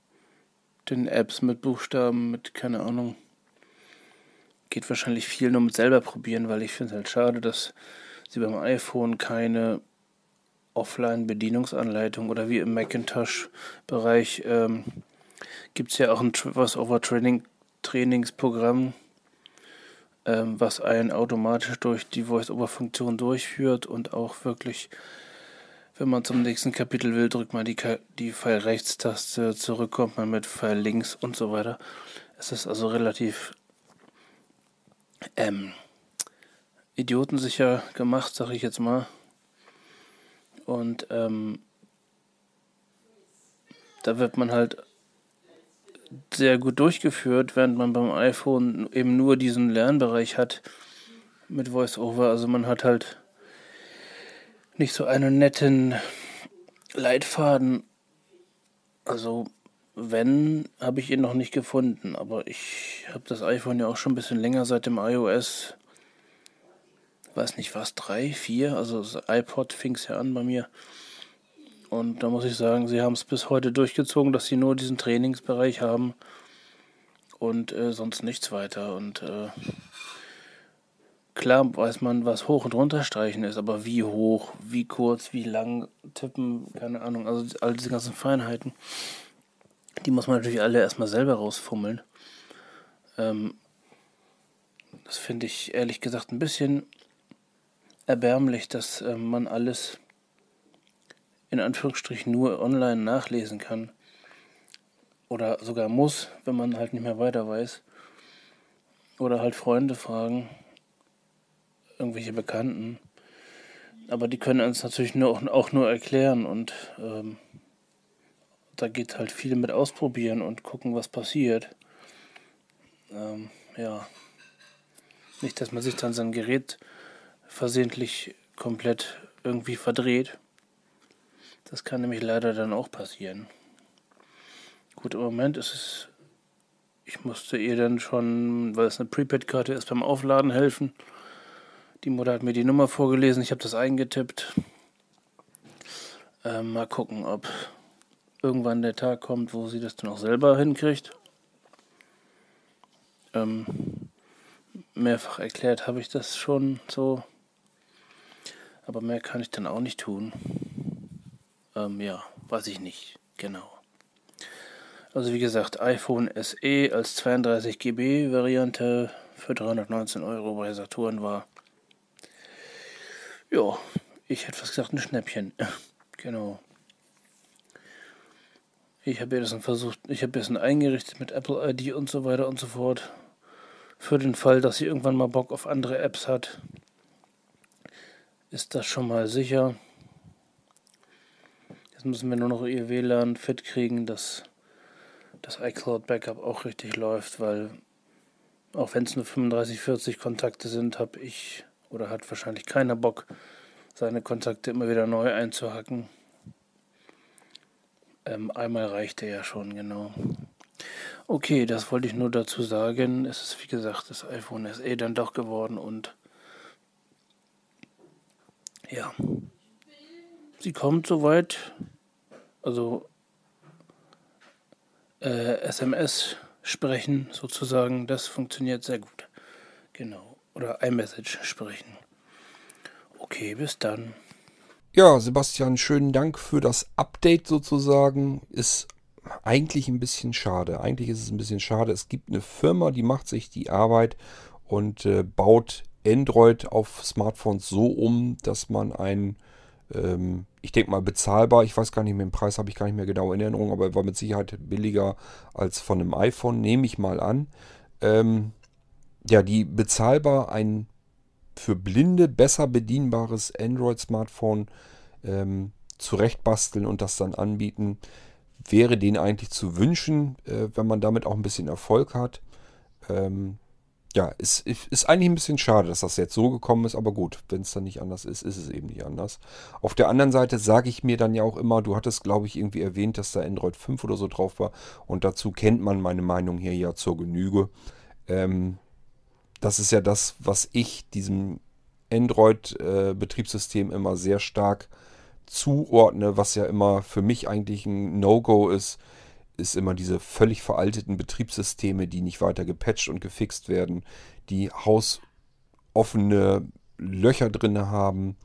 Speaker 5: den Apps, mit Buchstaben, mit keine Ahnung geht wahrscheinlich viel nur mit selber probieren, weil ich finde es halt schade, dass sie beim iPhone keine Offline-Bedienungsanleitung oder wie im Macintosh-Bereich ähm, gibt es ja auch ein Voice-Over-Trainingsprogramm, ähm, was einen automatisch durch die Voice-Over-Funktion durchführt und auch wirklich, wenn man zum nächsten Kapitel will, drückt man die, die Pfeil-Rechts-Taste, zurückkommt man mit Pfeil links und so weiter. Es ist also relativ ähm, idiotensicher gemacht, sag ich jetzt mal. Und ähm, da wird man halt sehr gut durchgeführt, während man beim iPhone eben nur diesen Lernbereich hat mit VoiceOver. Also man hat halt nicht so einen netten Leitfaden. Also wenn, habe ich ihn noch nicht gefunden, aber ich habe das iPhone ja auch schon ein bisschen länger seit dem iOS, weiß nicht was, drei, vier, also das iPod fing es ja an bei mir. Und da muss ich sagen, sie haben es bis heute durchgezogen, dass sie nur diesen Trainingsbereich haben und äh, sonst nichts weiter. Und äh, klar weiß man, was hoch und runter streichen ist, aber wie hoch, wie kurz, wie lang tippen, keine Ahnung, also all diese ganzen Feinheiten die muss man natürlich alle erstmal selber rausfummeln. Ähm, das finde ich ehrlich gesagt ein bisschen erbärmlich, dass äh, man alles in Anführungsstrichen nur online nachlesen kann. Oder sogar muss, wenn man halt nicht mehr weiter weiß. Oder halt Freunde fragen, irgendwelche Bekannten. Aber die können uns natürlich nur, auch nur erklären und ähm, da geht halt viel mit ausprobieren und gucken, was passiert. Ähm, ja. Nicht, dass man sich dann sein Gerät versehentlich komplett irgendwie verdreht. Das kann nämlich leider dann auch passieren. Gut, im Moment ist es. Ich musste ihr dann schon, weil es eine Prepaid-Karte ist, beim Aufladen helfen. Die Mutter hat mir die Nummer vorgelesen, ich habe das eingetippt. Äh, mal gucken, ob irgendwann der Tag kommt, wo sie das dann auch selber hinkriegt. Ähm, mehrfach erklärt habe ich das schon so. Aber mehr kann ich dann auch nicht tun. Ähm, ja, weiß ich nicht. Genau. Also wie gesagt, iPhone SE als 32 GB Variante für 319 Euro bei Saturn war. Ja, ich hätte fast gesagt ein Schnäppchen. [LAUGHS] genau. Ich habe jetzt versucht, ich habe jetzt eingerichtet mit Apple ID und so weiter und so fort. Für den Fall, dass sie irgendwann mal Bock auf andere Apps hat, ist das schon mal sicher. Jetzt müssen wir nur noch ihr WLAN fit kriegen, dass das iCloud Backup auch richtig läuft, weil auch wenn es nur 35, 40 Kontakte sind, habe ich oder hat wahrscheinlich keiner Bock, seine Kontakte immer wieder neu einzuhacken. Ähm, einmal reichte ja schon, genau. Okay, das wollte ich nur dazu sagen. Es ist wie gesagt das iPhone SE dann doch geworden und ja, sie kommt soweit. Also äh, SMS sprechen sozusagen, das funktioniert sehr gut. Genau. Oder iMessage sprechen. Okay, bis dann.
Speaker 1: Ja, Sebastian, schönen Dank für das Update sozusagen. Ist eigentlich ein bisschen schade. Eigentlich ist es ein bisschen schade. Es gibt eine Firma, die macht sich die Arbeit und äh, baut Android auf Smartphones so um, dass man ein, ähm, ich denke mal bezahlbar, ich weiß gar nicht mehr, den Preis habe ich gar nicht mehr genau in Erinnerung, aber er war mit Sicherheit billiger als von einem iPhone, nehme ich mal an. Ähm, ja, die bezahlbar ein für Blinde besser bedienbares Android-Smartphone ähm, zurechtbasteln und das dann anbieten, wäre denen eigentlich zu wünschen, äh, wenn man damit auch ein bisschen Erfolg hat. Ähm, ja, ist, ist eigentlich ein bisschen schade, dass das jetzt so gekommen ist, aber gut, wenn es dann nicht anders ist, ist es eben nicht anders. Auf der anderen Seite sage ich mir dann ja auch immer, du hattest, glaube ich, irgendwie erwähnt, dass da Android 5 oder so drauf war und dazu kennt man meine Meinung hier ja zur Genüge. Ähm, das ist ja das, was ich diesem Android-Betriebssystem immer sehr stark zuordne, was ja immer für mich eigentlich ein No-Go ist, ist immer diese völlig veralteten Betriebssysteme, die nicht weiter gepatcht und gefixt werden, die hausoffene Löcher drin haben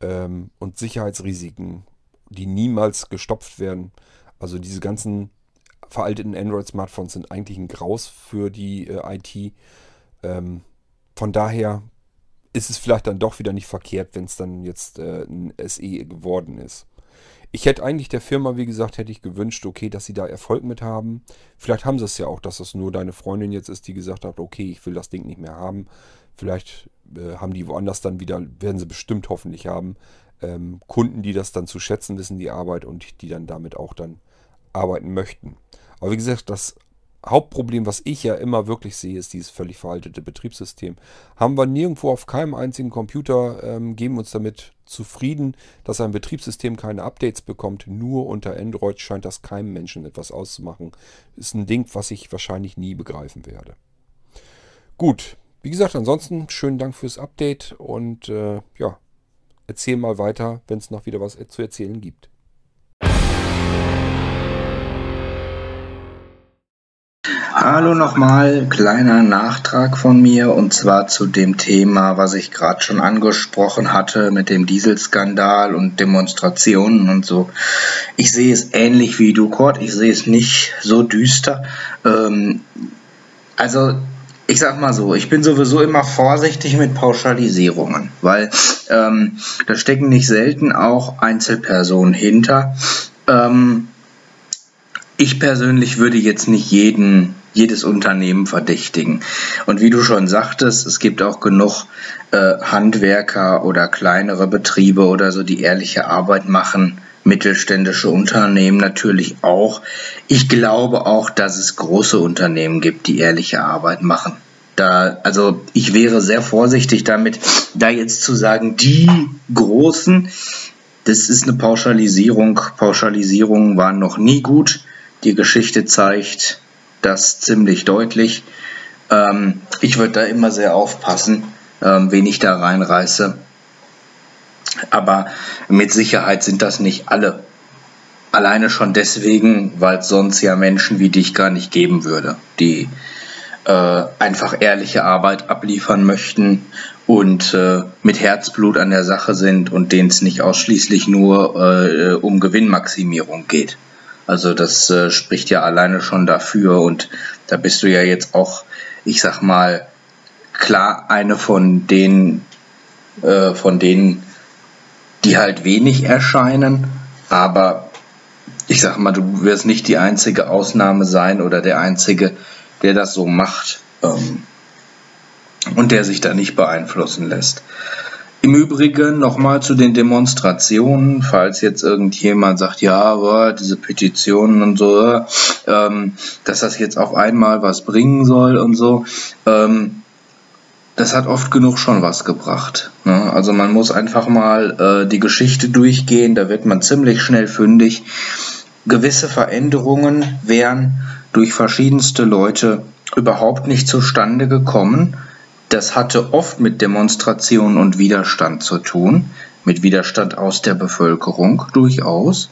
Speaker 1: ähm, und Sicherheitsrisiken, die niemals gestopft werden. Also diese ganzen veralteten Android-Smartphones sind eigentlich ein Graus für die äh, IT. Ähm, von daher ist es vielleicht dann doch wieder nicht verkehrt, wenn es dann jetzt äh, ein SE geworden ist. Ich hätte eigentlich der Firma, wie gesagt, hätte ich gewünscht, okay, dass sie da Erfolg mit haben. Vielleicht haben sie es ja auch, dass das nur deine Freundin jetzt ist, die gesagt hat, okay, ich will das Ding nicht mehr haben. Vielleicht äh, haben die woanders dann wieder, werden sie bestimmt hoffentlich haben, ähm, Kunden, die das dann zu schätzen wissen, die Arbeit und die dann damit auch dann arbeiten möchten. Aber wie gesagt, das Hauptproblem, was ich ja immer wirklich sehe, ist dieses völlig veraltete Betriebssystem. Haben wir nirgendwo auf keinem einzigen Computer, ähm, geben uns damit zufrieden, dass ein Betriebssystem keine Updates bekommt. Nur unter Android scheint das keinem Menschen etwas auszumachen. Ist ein Ding, was ich wahrscheinlich nie begreifen werde. Gut, wie gesagt, ansonsten schönen Dank fürs Update und äh, ja, erzähl mal weiter, wenn es noch wieder was zu erzählen gibt.
Speaker 3: Hallo nochmal, kleiner Nachtrag von mir und zwar zu dem Thema, was ich gerade schon angesprochen hatte mit dem Dieselskandal und Demonstrationen und so. Ich sehe es ähnlich wie du, Kurt, ich sehe es nicht so düster. Ähm, also ich sag mal so, ich bin sowieso immer vorsichtig mit Pauschalisierungen, weil ähm, da stecken nicht selten auch Einzelpersonen hinter. Ähm, ich persönlich würde jetzt nicht jeden jedes Unternehmen verdächtigen. Und wie du schon sagtest, es gibt auch genug äh, Handwerker oder kleinere Betriebe oder so, die ehrliche Arbeit machen. Mittelständische Unternehmen natürlich auch. Ich glaube auch, dass es große Unternehmen gibt, die ehrliche Arbeit machen. Da, also ich wäre sehr vorsichtig damit, da jetzt zu sagen, die Großen, das ist eine Pauschalisierung. Pauschalisierungen waren noch nie gut. Die Geschichte zeigt, das ziemlich deutlich. Ähm, ich würde da immer sehr aufpassen, ähm, wen ich da reinreiße. Aber mit Sicherheit sind das nicht alle. Alleine schon deswegen, weil es sonst ja Menschen wie dich gar nicht geben würde, die äh, einfach ehrliche Arbeit abliefern möchten und äh, mit Herzblut an der Sache sind und denen es nicht ausschließlich nur äh, um Gewinnmaximierung geht. Also das äh, spricht ja alleine schon dafür und da bist du ja jetzt auch, ich sag mal, klar eine von den, äh, von denen, die halt wenig erscheinen, aber ich sag mal, du wirst nicht die einzige Ausnahme sein oder der einzige, der das so macht ähm, und der sich da nicht beeinflussen lässt. Im Übrigen nochmal zu den Demonstrationen, falls jetzt irgendjemand sagt, ja, aber diese Petitionen und so, ähm, dass das jetzt auf einmal was bringen soll und so. Ähm, das hat oft genug schon was gebracht. Ne? Also man muss einfach mal äh, die Geschichte durchgehen, da wird man ziemlich schnell fündig. Gewisse Veränderungen wären durch verschiedenste Leute überhaupt nicht zustande gekommen, das hatte oft mit Demonstrationen und Widerstand zu tun, mit Widerstand aus der Bevölkerung durchaus.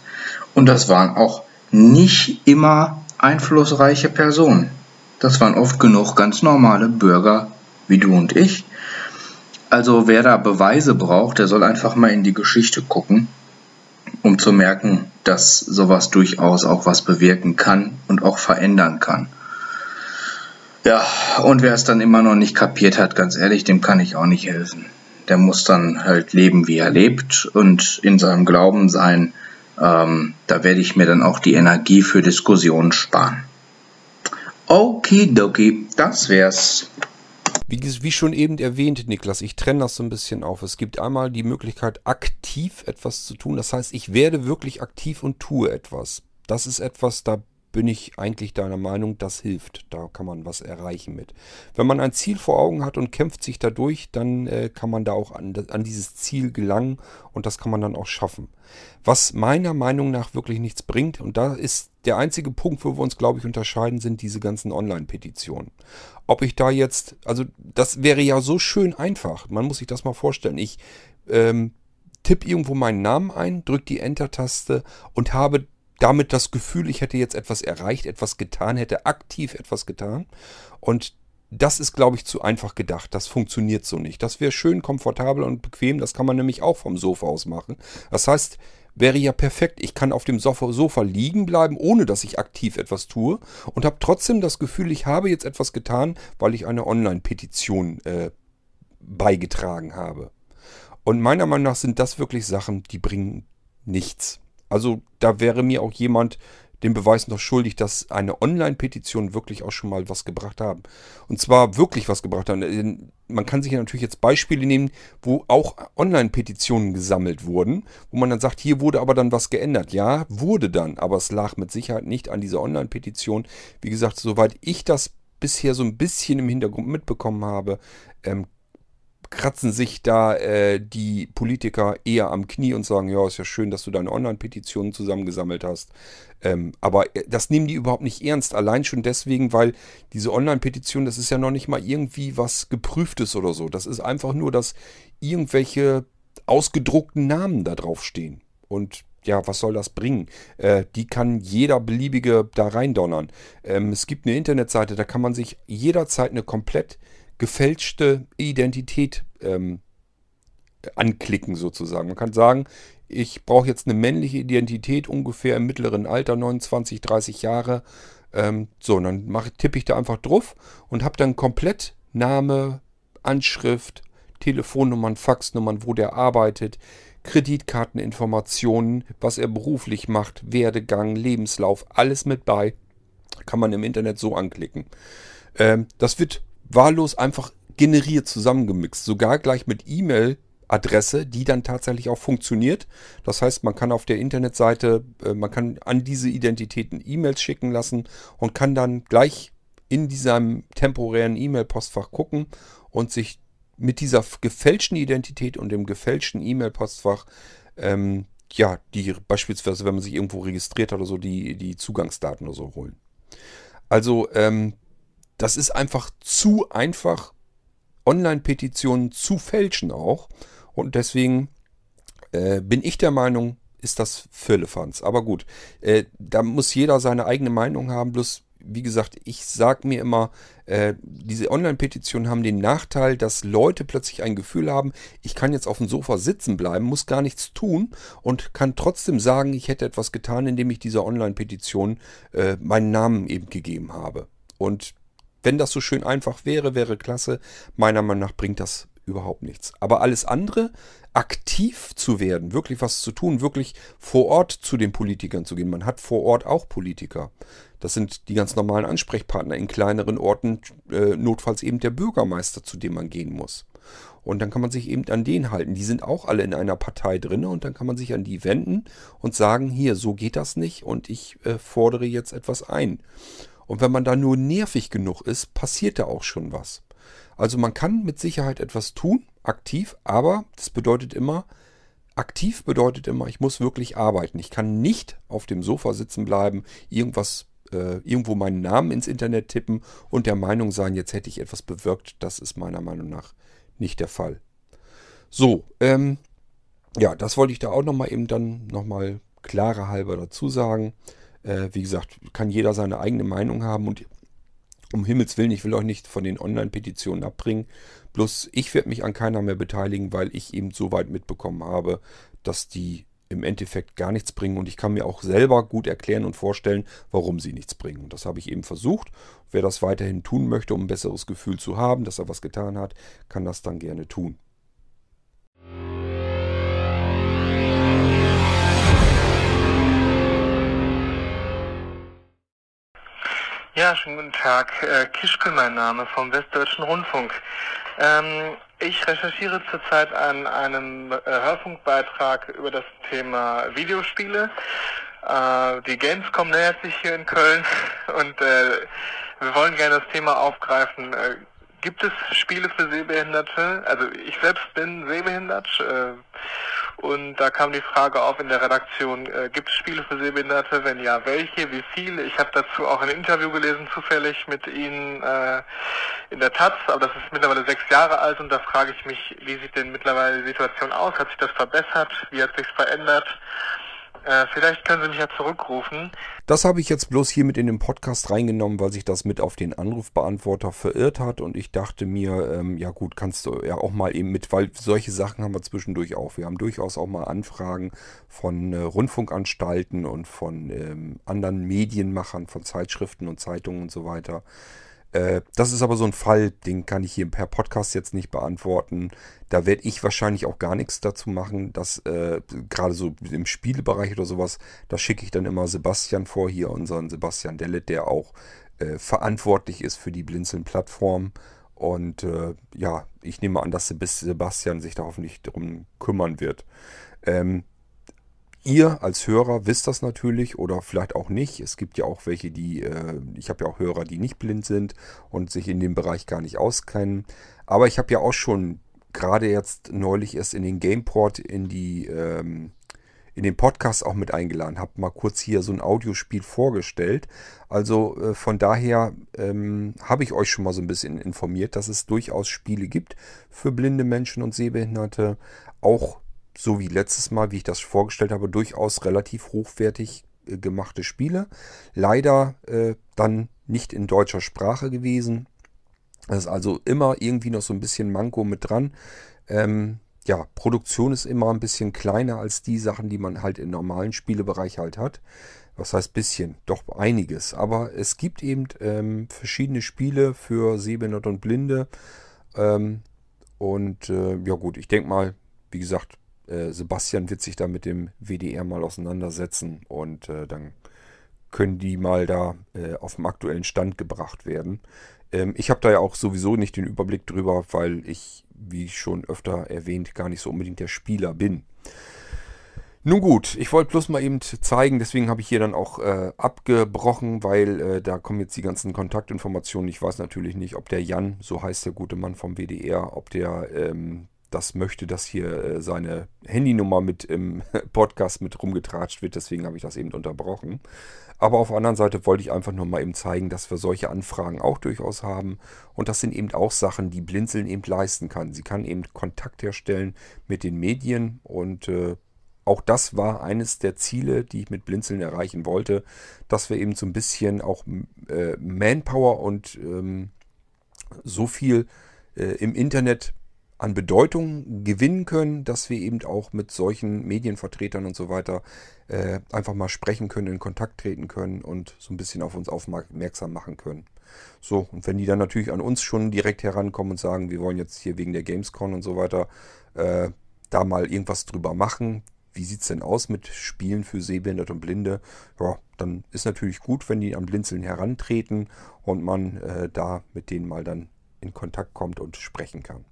Speaker 3: Und das waren auch nicht immer einflussreiche Personen. Das waren oft genug ganz normale Bürger wie du und ich. Also wer da Beweise braucht, der soll einfach mal in die Geschichte gucken, um zu merken, dass sowas durchaus auch was bewirken kann und auch verändern kann. Ja, und wer es dann immer noch nicht kapiert hat, ganz ehrlich, dem kann ich auch nicht helfen. Der muss dann halt leben, wie er lebt und in seinem Glauben sein. Ähm, da werde ich mir dann auch die Energie für Diskussionen sparen. Okidoki, das wär's.
Speaker 1: Wie, wie, schon eben erwähnt, Niklas, ich trenne das so ein bisschen auf. Es gibt einmal die Möglichkeit, aktiv etwas zu tun. Das heißt, ich werde wirklich aktiv und tue etwas. Das ist etwas, da bin ich eigentlich deiner Meinung, das hilft. Da kann man was erreichen mit. Wenn man ein Ziel vor Augen hat und kämpft sich dadurch, dann äh, kann man da auch an, an dieses Ziel gelangen und das kann man dann auch schaffen. Was meiner Meinung nach wirklich nichts bringt, und da ist der einzige Punkt, wo wir uns, glaube ich, unterscheiden, sind diese ganzen Online-Petitionen. Ob ich da jetzt, also das wäre ja so schön einfach. Man muss sich das mal vorstellen. Ich ähm, tippe irgendwo meinen Namen ein, drücke die Enter-Taste und habe damit das Gefühl, ich hätte jetzt etwas erreicht, etwas getan, hätte aktiv etwas getan. Und das ist, glaube ich, zu einfach gedacht. Das funktioniert so nicht. Das wäre schön komfortabel und bequem. Das kann man nämlich auch vom Sofa aus machen. Das heißt, wäre ja perfekt. Ich kann auf dem Sofa, Sofa liegen bleiben, ohne dass ich aktiv etwas tue und habe trotzdem das Gefühl, ich habe jetzt etwas getan, weil ich eine Online-Petition äh, beigetragen habe. Und meiner Meinung nach sind das wirklich Sachen, die bringen nichts. Also da wäre mir auch jemand den Beweis noch schuldig, dass eine Online-Petition wirklich auch schon mal was gebracht haben. Und zwar wirklich was gebracht haben. Man kann sich ja natürlich jetzt Beispiele nehmen, wo auch Online-Petitionen gesammelt wurden, wo man dann sagt, hier wurde aber dann was geändert. Ja, wurde dann, aber es lag mit Sicherheit nicht an dieser Online-Petition. Wie gesagt, soweit ich das bisher so ein bisschen im Hintergrund mitbekommen habe, ähm, kratzen sich da äh, die Politiker eher am Knie und sagen, ja, ist ja schön, dass du deine Online-Petitionen zusammengesammelt hast. Ähm, aber äh, das nehmen die überhaupt nicht ernst. Allein schon deswegen, weil diese Online-Petition, das ist ja noch nicht mal irgendwie was geprüftes oder so. Das ist einfach nur, dass irgendwelche ausgedruckten Namen da drauf stehen. Und ja, was soll das bringen? Äh, die kann jeder beliebige da reindonnern. Ähm, es gibt eine Internetseite, da kann man sich jederzeit eine komplett gefälschte Identität ähm, anklicken sozusagen. Man kann sagen, ich brauche jetzt eine männliche Identität ungefähr im mittleren Alter, 29, 30 Jahre. Ähm, so, und dann mach, tippe ich da einfach drauf und habe dann komplett Name, Anschrift, Telefonnummern, Faxnummern, wo der arbeitet, Kreditkarteninformationen, was er beruflich macht, Werdegang, Lebenslauf, alles mit bei. Kann man im Internet so anklicken. Ähm, das wird wahllos einfach generiert, zusammengemixt. Sogar gleich mit E-Mail-Adresse, die dann tatsächlich auch funktioniert. Das heißt, man kann auf der Internetseite, äh, man kann an diese Identitäten E-Mails schicken lassen und kann dann gleich in diesem temporären E-Mail-Postfach gucken und sich mit dieser gefälschten Identität und dem gefälschten E-Mail-Postfach, ähm, ja, die beispielsweise, wenn man sich irgendwo registriert hat oder so, die, die Zugangsdaten oder so holen. Also, ähm, das ist einfach zu einfach, Online-Petitionen zu fälschen auch. Und deswegen äh, bin ich der Meinung, ist das Firlefanz. Aber gut, äh, da muss jeder seine eigene Meinung haben. Bloß, wie gesagt, ich sage mir immer, äh, diese Online-Petitionen haben den Nachteil, dass Leute plötzlich ein Gefühl haben, ich kann jetzt auf dem Sofa sitzen bleiben, muss gar nichts tun und kann trotzdem sagen, ich hätte etwas getan, indem ich dieser Online-Petition äh, meinen Namen eben gegeben habe. Und wenn das so schön einfach wäre, wäre klasse. Meiner Meinung nach bringt das überhaupt nichts. Aber alles andere, aktiv zu werden, wirklich was zu tun, wirklich vor Ort zu den Politikern zu gehen. Man hat vor Ort auch Politiker. Das sind die ganz normalen Ansprechpartner in kleineren Orten, äh, notfalls eben der Bürgermeister, zu dem man gehen muss. Und dann kann man sich eben an den halten. Die sind auch alle in einer Partei drin und dann kann man sich an die wenden und sagen, hier, so geht das nicht und ich äh, fordere jetzt etwas ein. Und wenn man da nur nervig genug ist, passiert da auch schon was. Also man kann mit Sicherheit etwas tun, aktiv, aber das bedeutet immer, aktiv bedeutet immer, ich muss wirklich arbeiten. Ich kann nicht auf dem Sofa sitzen bleiben, irgendwas, äh, irgendwo meinen Namen ins Internet tippen und der Meinung sein, jetzt hätte ich etwas bewirkt. Das ist meiner Meinung nach nicht der Fall. So, ähm, ja, das wollte ich da auch nochmal eben dann nochmal klarer halber dazu sagen. Äh, wie gesagt, kann jeder seine eigene Meinung haben und um Himmels Willen, ich will euch nicht von den Online-Petitionen abbringen. Bloß ich werde mich an keiner mehr beteiligen, weil ich eben so weit mitbekommen habe, dass die im Endeffekt gar nichts bringen. Und ich kann mir auch selber gut erklären und vorstellen, warum sie nichts bringen. Und das habe ich eben versucht. Wer das weiterhin tun möchte, um ein besseres Gefühl zu haben, dass er was getan hat, kann das dann gerne tun.
Speaker 6: Ja, schönen guten Tag. Äh, Kischke mein Name vom Westdeutschen Rundfunk. Ähm, ich recherchiere zurzeit an einem äh, Hörfunkbeitrag über das Thema Videospiele. Äh, die Gamescom nähert sich hier in Köln [LAUGHS] und äh, wir wollen gerne das Thema aufgreifen. Äh, gibt es Spiele für Sehbehinderte? Also ich selbst bin sehbehindert äh, und da kam die Frage auf in der Redaktion, äh, gibt es Spiele für Sehbehinderte? Wenn ja, welche? Wie viele? Ich habe dazu auch ein Interview gelesen, zufällig mit Ihnen äh, in der Taz, aber das ist mittlerweile sechs Jahre alt und da frage ich mich, wie sieht denn mittlerweile die Situation aus? Hat sich das verbessert? Wie hat sich verändert? Äh, vielleicht können Sie mich ja zurückrufen.
Speaker 1: Das habe ich jetzt bloß hier mit in den Podcast reingenommen, weil sich das mit auf den Anrufbeantworter verirrt hat und ich dachte mir, ähm, ja gut, kannst du ja auch mal eben mit, weil solche Sachen haben wir zwischendurch auch. Wir haben durchaus auch mal Anfragen von äh, Rundfunkanstalten und von ähm, anderen Medienmachern, von Zeitschriften und Zeitungen und so weiter. Äh, das ist aber so ein Fall, den kann ich hier per Podcast jetzt nicht beantworten. Da werde ich wahrscheinlich auch gar nichts dazu machen. dass äh, gerade so im Spielebereich oder sowas, da schicke ich dann immer Sebastian vor, hier unseren Sebastian Dellet, der auch äh, verantwortlich ist für die Blinzeln-Plattform. Und äh, ja, ich nehme an, dass Sebastian sich da hoffentlich darum kümmern wird. Ähm, Ihr als Hörer wisst das natürlich oder vielleicht auch nicht. Es gibt ja auch welche, die, äh, ich habe ja auch Hörer, die nicht blind sind und sich in dem Bereich gar nicht auskennen. Aber ich habe ja auch schon gerade jetzt neulich erst in den Gameport in die ähm, in den Podcast auch mit eingeladen, habe mal kurz hier so ein Audiospiel vorgestellt. Also äh, von daher ähm, habe ich euch schon mal so ein bisschen informiert, dass es durchaus Spiele gibt für blinde Menschen und Sehbehinderte, auch so wie letztes Mal, wie ich das vorgestellt habe, durchaus relativ hochwertig äh, gemachte Spiele. Leider äh, dann nicht in deutscher Sprache gewesen. Das ist also immer irgendwie noch so ein bisschen Manko mit dran. Ähm, ja, Produktion ist immer ein bisschen kleiner als die Sachen, die man halt im normalen Spielebereich halt hat. Was heißt bisschen? Doch einiges. Aber es gibt eben ähm, verschiedene Spiele für Sehbehinderte und Blinde. Ähm, und äh, ja gut, ich denke mal, wie gesagt, äh, Sebastian wird sich da mit dem WDR mal auseinandersetzen und äh, dann können die mal da äh, auf dem aktuellen Stand gebracht werden. Ähm, ich habe da ja auch sowieso nicht den Überblick drüber, weil ich, wie schon öfter erwähnt, gar nicht so unbedingt der Spieler bin. Nun gut, ich wollte bloß mal eben zeigen, deswegen habe ich hier dann auch äh, abgebrochen, weil äh, da kommen jetzt die ganzen Kontaktinformationen. Ich weiß natürlich nicht, ob der Jan, so heißt der gute Mann vom WDR, ob der ähm, das möchte, dass hier äh, seine Handynummer mit im [LAUGHS] Podcast mit rumgetratscht wird. Deswegen habe ich das eben unterbrochen. Aber auf der anderen Seite wollte ich einfach nur mal eben zeigen, dass wir solche Anfragen auch durchaus haben. Und das sind eben auch Sachen, die Blinzeln eben leisten kann. Sie kann eben Kontakt herstellen mit den Medien und äh, auch das war eines der Ziele, die ich mit Blinzeln erreichen wollte, dass wir eben so ein bisschen auch äh, Manpower und ähm, so viel äh, im Internet an Bedeutung gewinnen können, dass wir eben auch mit solchen Medienvertretern und so weiter äh, einfach mal sprechen können, in Kontakt treten können und so ein bisschen auf uns aufmerksam machen können. So, und wenn die dann natürlich an uns schon direkt herankommen und sagen, wir wollen jetzt hier wegen der Gamescon und so weiter äh, da mal irgendwas drüber machen, wie sieht es denn aus mit Spielen für Sehbehinderte und Blinde? Ja, dann ist natürlich gut, wenn die an Blinzeln herantreten und man äh, da mit denen mal dann in Kontakt kommt und sprechen kann.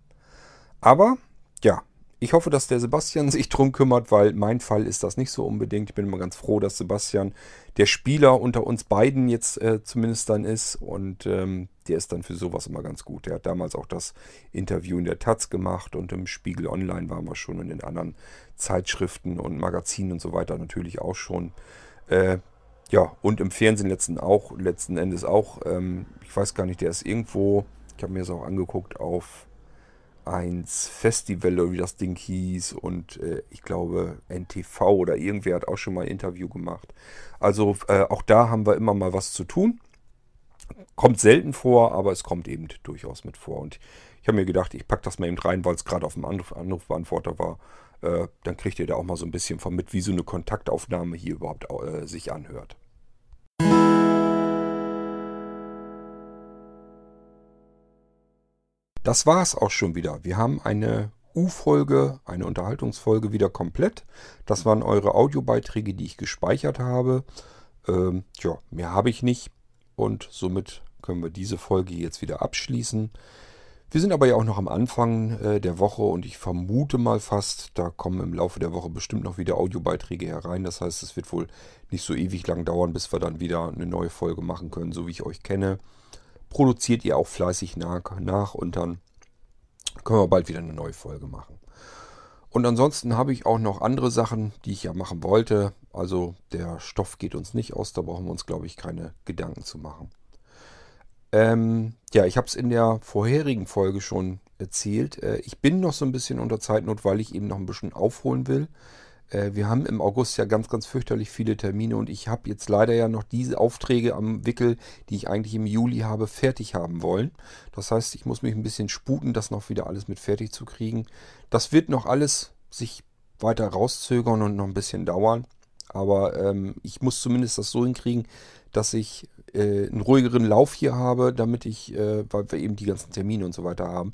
Speaker 1: Aber ja, ich hoffe, dass der Sebastian [LAUGHS] sich drum kümmert, weil mein Fall ist das nicht so unbedingt. Ich bin immer ganz froh, dass Sebastian der Spieler unter uns beiden jetzt äh, zumindest dann ist und ähm, der ist dann für sowas immer ganz gut. Der hat damals auch das Interview in der Taz gemacht und im Spiegel Online waren wir schon und in anderen Zeitschriften und Magazinen und so weiter natürlich auch schon. Äh, ja, und im Fernsehen letzten, auch, letzten Endes auch. Ähm, ich weiß gar nicht, der ist irgendwo, ich habe mir das auch angeguckt, auf 1 Festival wie das Ding hieß und äh, ich glaube NTV oder irgendwer hat auch schon mal ein Interview gemacht. Also äh, auch da haben wir immer mal was zu tun. Kommt selten vor, aber es kommt eben durchaus mit vor. Und ich habe mir gedacht, ich packe das mal eben rein, weil es gerade auf dem Anruf Anrufbeantworter war. Äh, dann kriegt ihr da auch mal so ein bisschen von mit, wie so eine Kontaktaufnahme hier überhaupt äh, sich anhört. Das war es auch schon wieder. Wir haben eine U-Folge, eine Unterhaltungsfolge wieder komplett. Das waren eure Audiobeiträge, die ich gespeichert habe. Ähm, tja, mehr habe ich nicht. Und somit können wir diese Folge jetzt wieder abschließen. Wir sind aber ja auch noch am Anfang äh, der Woche und ich vermute mal fast, da kommen im Laufe der Woche bestimmt noch wieder Audiobeiträge herein. Das heißt, es wird wohl nicht so ewig lang dauern, bis wir dann wieder eine neue Folge machen können, so wie ich euch kenne produziert ihr auch fleißig nach, nach und dann können wir bald wieder eine neue Folge machen. Und ansonsten habe ich auch noch andere Sachen, die ich ja machen wollte. Also der Stoff geht uns nicht aus, da brauchen wir uns, glaube ich, keine Gedanken zu machen. Ähm, ja, ich habe es in der vorherigen Folge schon erzählt. Äh, ich bin noch so ein bisschen unter Zeitnot, weil ich eben noch ein bisschen aufholen will. Äh, wir haben im August ja ganz, ganz fürchterlich viele Termine und ich habe jetzt leider ja noch diese Aufträge am Wickel, die ich eigentlich im Juli habe, fertig haben wollen. Das heißt, ich muss mich ein bisschen sputen, das noch wieder alles mit fertig zu kriegen. Das wird noch alles sich weiter rauszögern und noch ein bisschen dauern. Aber ähm, ich muss zumindest das so hinkriegen, dass ich äh, einen ruhigeren Lauf hier habe, damit ich, äh, weil wir eben die ganzen Termine und so weiter haben,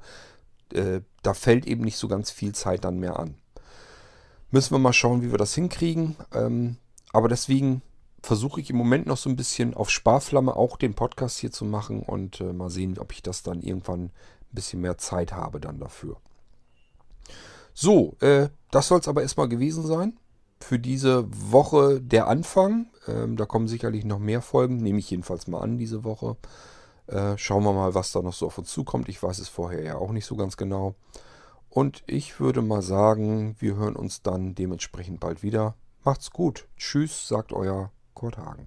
Speaker 1: äh, da fällt eben nicht so ganz viel Zeit dann mehr an. Müssen wir mal schauen, wie wir das hinkriegen. Ähm, aber deswegen versuche ich im Moment noch so ein bisschen auf Sparflamme auch den Podcast hier zu machen und äh, mal sehen, ob ich das dann irgendwann ein bisschen mehr Zeit habe dann dafür. So, äh, das soll es aber erstmal gewesen sein. Für diese Woche der Anfang. Ähm, da kommen sicherlich noch mehr Folgen, nehme ich jedenfalls mal an diese Woche. Äh, schauen wir mal, was da noch so auf uns zukommt. Ich weiß es vorher ja auch nicht so ganz genau. Und ich würde mal sagen, wir hören uns dann dementsprechend bald wieder. Macht's gut. Tschüss, sagt euer Kurt Hagen.